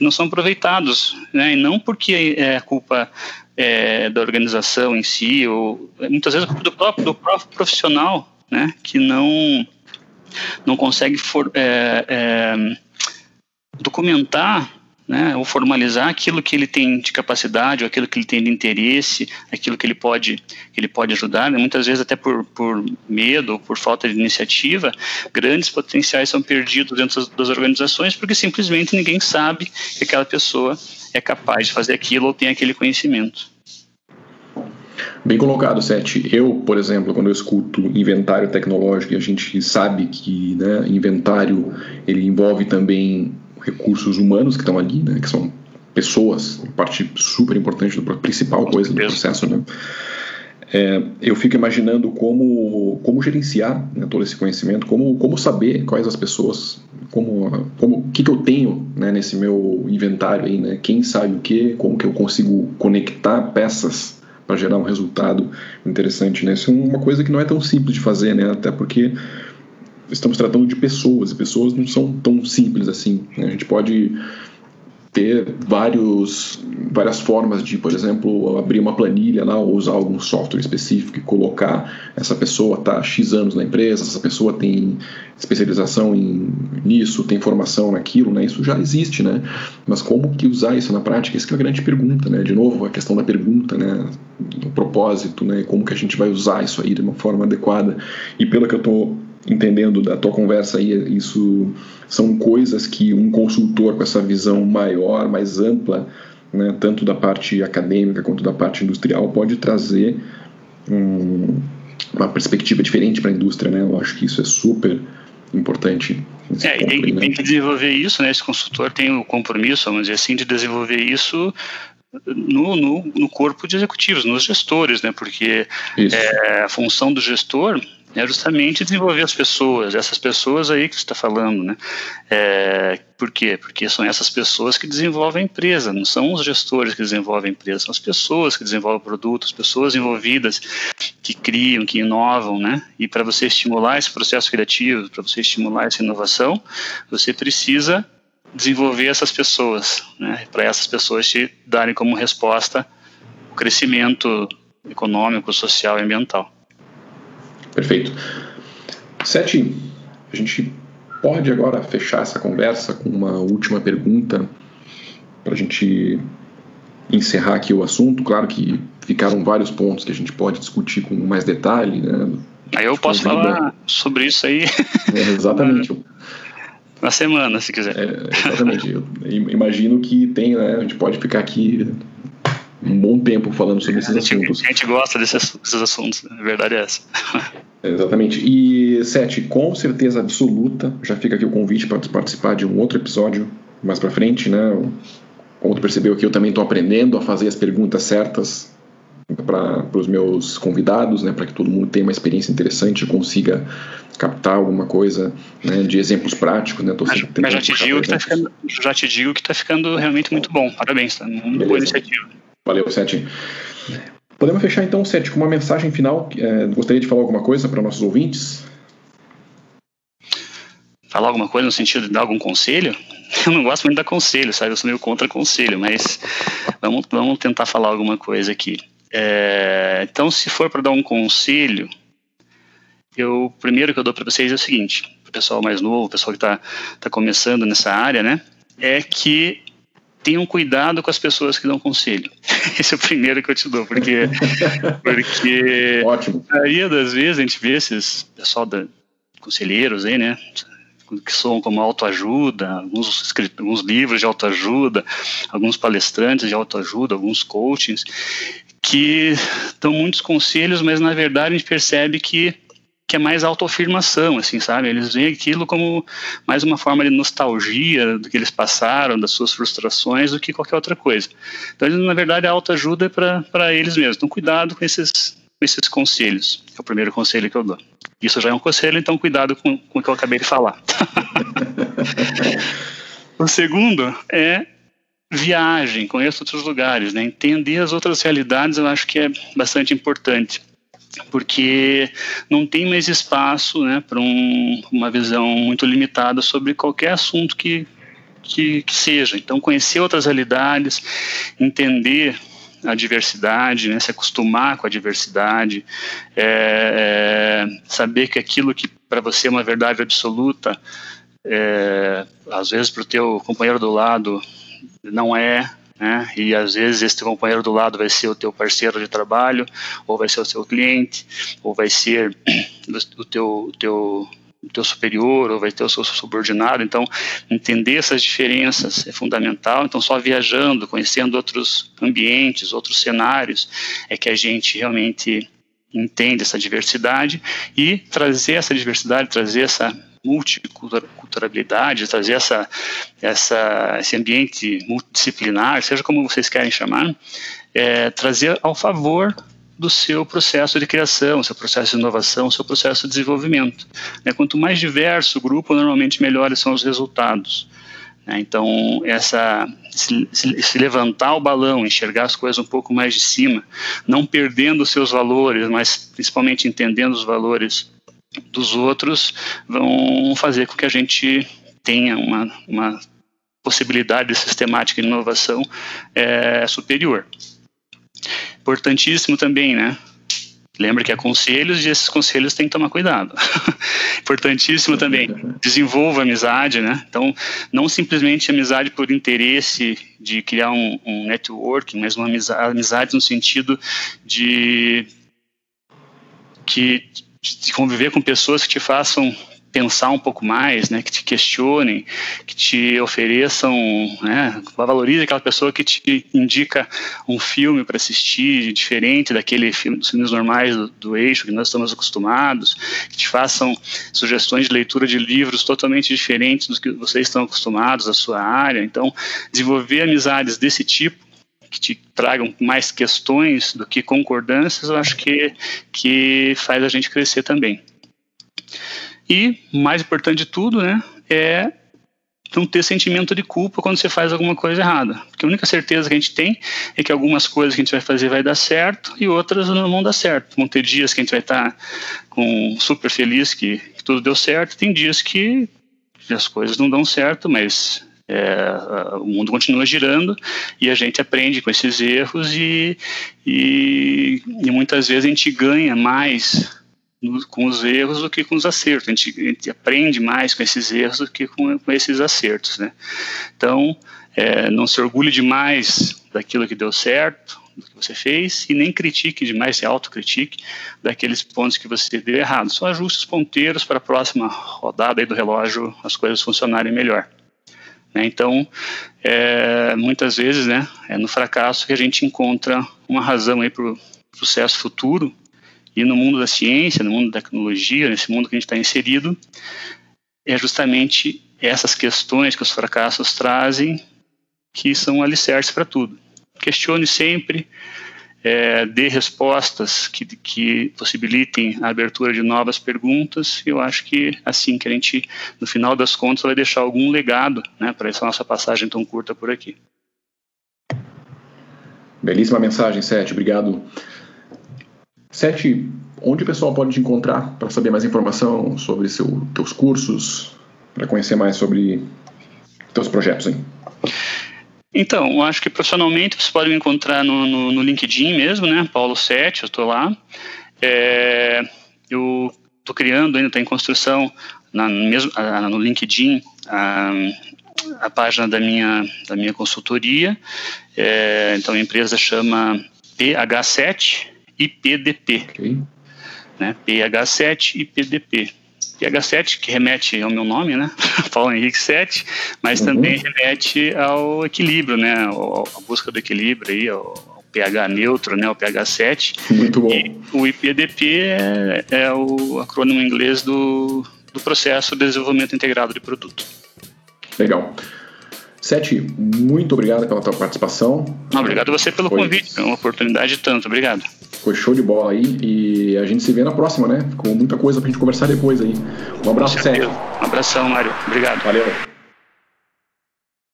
[SPEAKER 2] que não são aproveitados, né? E não porque é culpa é, da organização em si, ou muitas vezes é do próprio, do próprio profissional, né? Que não não consegue for, é, é, documentar né, ou formalizar aquilo que ele tem de capacidade, ou aquilo que ele tem de interesse, aquilo que ele pode, que ele pode ajudar, né, muitas vezes até por, por medo ou por falta de iniciativa, grandes potenciais são perdidos dentro das, organizações porque simplesmente ninguém sabe que aquela pessoa é capaz de fazer aquilo ou tem aquele conhecimento.
[SPEAKER 1] Bem colocado, Sete. Eu, por exemplo, quando eu escuto inventário tecnológico, a gente sabe que né, inventário ele envolve também recursos humanos que estão ali, né, que são pessoas, parte super importante, do, principal coisa do processo, né? É, eu fico imaginando como, como gerenciar né, todo esse conhecimento, como, como saber quais as pessoas, como, como que, que eu tenho né, nesse meu inventário aí, né, quem sabe o que, como que eu consigo conectar peças para gerar um resultado interessante, né? Isso é uma coisa que não é tão simples de fazer, né? Até porque estamos tratando de pessoas e pessoas não são tão simples assim. Né? A gente pode ter vários, várias formas de, por exemplo, abrir uma planilha lá ou usar algum software específico e colocar essa pessoa está X anos na empresa, essa pessoa tem especialização em, nisso, tem formação naquilo, né? Isso já existe, né? Mas como que usar isso na prática? Isso é a grande pergunta, né? De novo, a questão da pergunta, né? O propósito, né? Como que a gente vai usar isso aí de uma forma adequada? E pelo que eu estou entendendo da tua conversa aí, isso são coisas que um consultor com essa visão maior, mais ampla, né, tanto da parte acadêmica quanto da parte industrial, pode trazer um, uma perspectiva diferente para a indústria. Né? Eu acho que isso é super importante.
[SPEAKER 2] É, e tem, tem, que desenvolver isso, né? Esse consultor tem o compromisso, vamos dizer assim, de desenvolver isso no, no, no corpo de executivos, nos gestores, né? Porque é, a função do gestor é justamente desenvolver as pessoas, essas pessoas aí que você está falando, né? É, por quê? Porque são essas pessoas que desenvolvem a empresa, não são os gestores que desenvolvem a empresa, são as pessoas que desenvolvem o produto, as pessoas envolvidas que criam, que inovam, né? E para você estimular esse processo criativo, para você estimular essa inovação, você precisa desenvolver essas pessoas, né? Para essas pessoas te darem como resposta o crescimento econômico, social e ambiental.
[SPEAKER 1] Perfeito. Sete, a gente pode agora fechar essa conversa com uma última pergunta para a gente encerrar aqui o assunto. Claro que ficaram vários pontos que a gente pode discutir com mais detalhe, né?
[SPEAKER 2] Aí eu posso falar sobre isso aí.
[SPEAKER 1] É, exatamente. [laughs]
[SPEAKER 2] Na semana, se quiser.
[SPEAKER 1] É, exatamente. Eu imagino que tem, né? A gente pode ficar aqui um bom tempo falando sobre esses assuntos.
[SPEAKER 2] A gente gosta desses, desses assuntos, né? a verdade é essa. [laughs]
[SPEAKER 1] Exatamente. E, Sete, com certeza absoluta, já fica aqui o convite para participar de um outro episódio mais para frente, né? Como tu percebeu aqui, eu também estou aprendendo a fazer as perguntas certas para os meus convidados, né? Para que todo mundo tenha uma experiência interessante e consiga captar alguma coisa né, de exemplos práticos, né?
[SPEAKER 2] Tô mas, mas já te digo que tá ficando, já te digo que está ficando realmente muito bom. Parabéns, tá? Muito boa iniciativa.
[SPEAKER 1] Valeu, Sete. Podemos fechar então, Sete, com uma mensagem final. É, gostaria de falar alguma coisa para nossos ouvintes?
[SPEAKER 2] falar alguma coisa no sentido de dar algum conselho, [laughs] eu não gosto muito de dar conselho, sabe? Eu sou meio contra conselho, mas vamos, vamos tentar falar alguma coisa aqui. É, então, se for para dar um conselho, eu, primeiro que eu dou para vocês é o seguinte: o pessoal mais novo, o pessoal que está tá começando nessa área, né? É que tenham cuidado com as pessoas que dão conselho. [laughs] Esse é o primeiro que eu te dou, porque, [laughs] porque
[SPEAKER 1] Ótimo.
[SPEAKER 2] a maioria das vezes a gente vê esses pessoal da conselheiros aí, né? que são como autoajuda, alguns, alguns livros de autoajuda, alguns palestrantes de autoajuda, alguns coachings, que dão muitos conselhos, mas na verdade a gente percebe que que é mais autoafirmação, assim, sabe? Eles veem aquilo como mais uma forma de nostalgia do que eles passaram, das suas frustrações, do que qualquer outra coisa. Então, na verdade, a autoajuda é para eles mesmos. Então, cuidado com esses, com esses conselhos. É o primeiro conselho que eu dou. Isso já é um conselho, então cuidado com, com o que eu acabei de falar. [laughs] o segundo é viagem, conheça outros lugares, né? entender as outras realidades eu acho que é bastante importante porque não tem mais espaço né, para um, uma visão muito limitada sobre qualquer assunto que, que, que, seja. Então, conhecer outras realidades, entender a diversidade, né, se acostumar com a diversidade, é, é, saber que aquilo que para você é uma verdade absoluta, é, às vezes para o teu companheiro do lado não é, né? E às vezes esse companheiro do lado vai ser o teu parceiro de trabalho, ou vai ser o seu cliente, ou vai ser [clears throat] o teu, o teu, o teu superior, ou vai ter o seu subordinado. Então, entender essas diferenças é fundamental. Então, só viajando, conhecendo outros ambientes, outros cenários, é que a gente realmente entende essa diversidade e trazer essa diversidade, trazer essa multiculturalidade, trazer essa, essa, esse ambiente multidisciplinar, seja como vocês querem chamar, é, trazer ao favor do seu processo de criação, seu processo de inovação, seu processo de desenvolvimento. É, quanto mais diverso o grupo, normalmente melhores são os resultados. Né? Então, essa, se, se, levantar o balão, enxergar as coisas um pouco mais de cima, não perdendo os seus valores, mas principalmente entendendo os valores dos outros vão fazer com que a gente tenha uma, uma possibilidade sistemática de inovação é, superior. Importantíssimo também, né? Lembra que há conselhos e esses conselhos tem que tomar cuidado. [laughs] Importantíssimo também, desenvolva amizade, né? Então, não simplesmente amizade por interesse de criar um, um networking, mas uma amizade, amizade no sentido de que de conviver com pessoas que te façam pensar um pouco mais, né, que te questionem, que te ofereçam, né, valorize aquela pessoa que te indica um filme para assistir diferente daquele filme dos filmes normais do, do, eixo que nós estamos acostumados, que te façam sugestões de leitura de livros totalmente diferentes dos que vocês estão acostumados à sua área. Então, desenvolver amizades desse tipo que te tragam mais questões do que concordâncias, eu acho que, que faz a gente crescer também. E, mais importante de tudo, né, é não ter sentimento de culpa quando você faz alguma coisa errada. Porque a única certeza que a gente tem é que algumas coisas que a gente vai fazer vai dar certo e outras não vão dar certo. Vão ter dias que a gente vai estar com super feliz que, que tudo deu certo, tem dias que as coisas não dão certo, mas é, o mundo continua girando e a gente aprende com esses erros e, e, e muitas vezes a gente ganha mais no, com os erros do que com os acertos. A gente, a gente aprende mais com esses erros do que com, com esses acertos. Né? Então, é, não se orgulhe demais daquilo que deu certo, do que você fez, e nem critique demais, se autocritique daqueles pontos que você deu errado. Só ajuste os ponteiros para a próxima rodada do relógio as coisas funcionarem melhor. Né? Então, é, muitas vezes, né, é no fracasso que a gente encontra uma razão para o sucesso futuro. E no mundo da ciência, no mundo da tecnologia, nesse mundo que a gente está inserido, é justamente essas questões que os fracassos trazem que são alicerces para tudo. Questione sempre, é, dê respostas que, que possibilitem a abertura de novas perguntas. Eu acho que assim que a gente, no final das contas, vai deixar algum legado né, para essa nossa passagem tão curta por aqui.
[SPEAKER 1] Belíssima mensagem, Sete. Obrigado. Sete, onde o pessoal pode te encontrar para saber mais informação sobre seu, teus cursos, para conhecer mais sobre teus projetos aí?
[SPEAKER 2] Então, eu acho que profissionalmente você pode me encontrar no, no, no LinkedIn mesmo, né? Paulo 7, eu estou lá. É, eu estou criando, ainda está em construção, na, mesmo, no LinkedIn, a, a, página da minha, da minha consultoria. É, então, a empresa chama PH7 e PDP. Okay. Né? PH7 e PDP. PH7, que remete ao meu nome, né? [laughs] Paulo Henrique 7, mas uhum. também remete ao equilíbrio, né? A busca do equilíbrio aí, ao, pH neutro, né? O pH 7.
[SPEAKER 1] Muito bom.
[SPEAKER 2] E o IPDP é, é o acrônimo em inglês do, do processo de desenvolvimento integrado de produto.
[SPEAKER 1] Legal. Sete, muito obrigado pela tua participação.
[SPEAKER 2] Obrigado a você pelo Foi... convite, é uma oportunidade tanto. Obrigado.
[SPEAKER 1] Foi show de bola aí e a gente se vê na próxima, né? Com muita coisa pra gente conversar depois aí. Um abraço, Sete.
[SPEAKER 2] Um abração, Mário. Obrigado.
[SPEAKER 1] Valeu.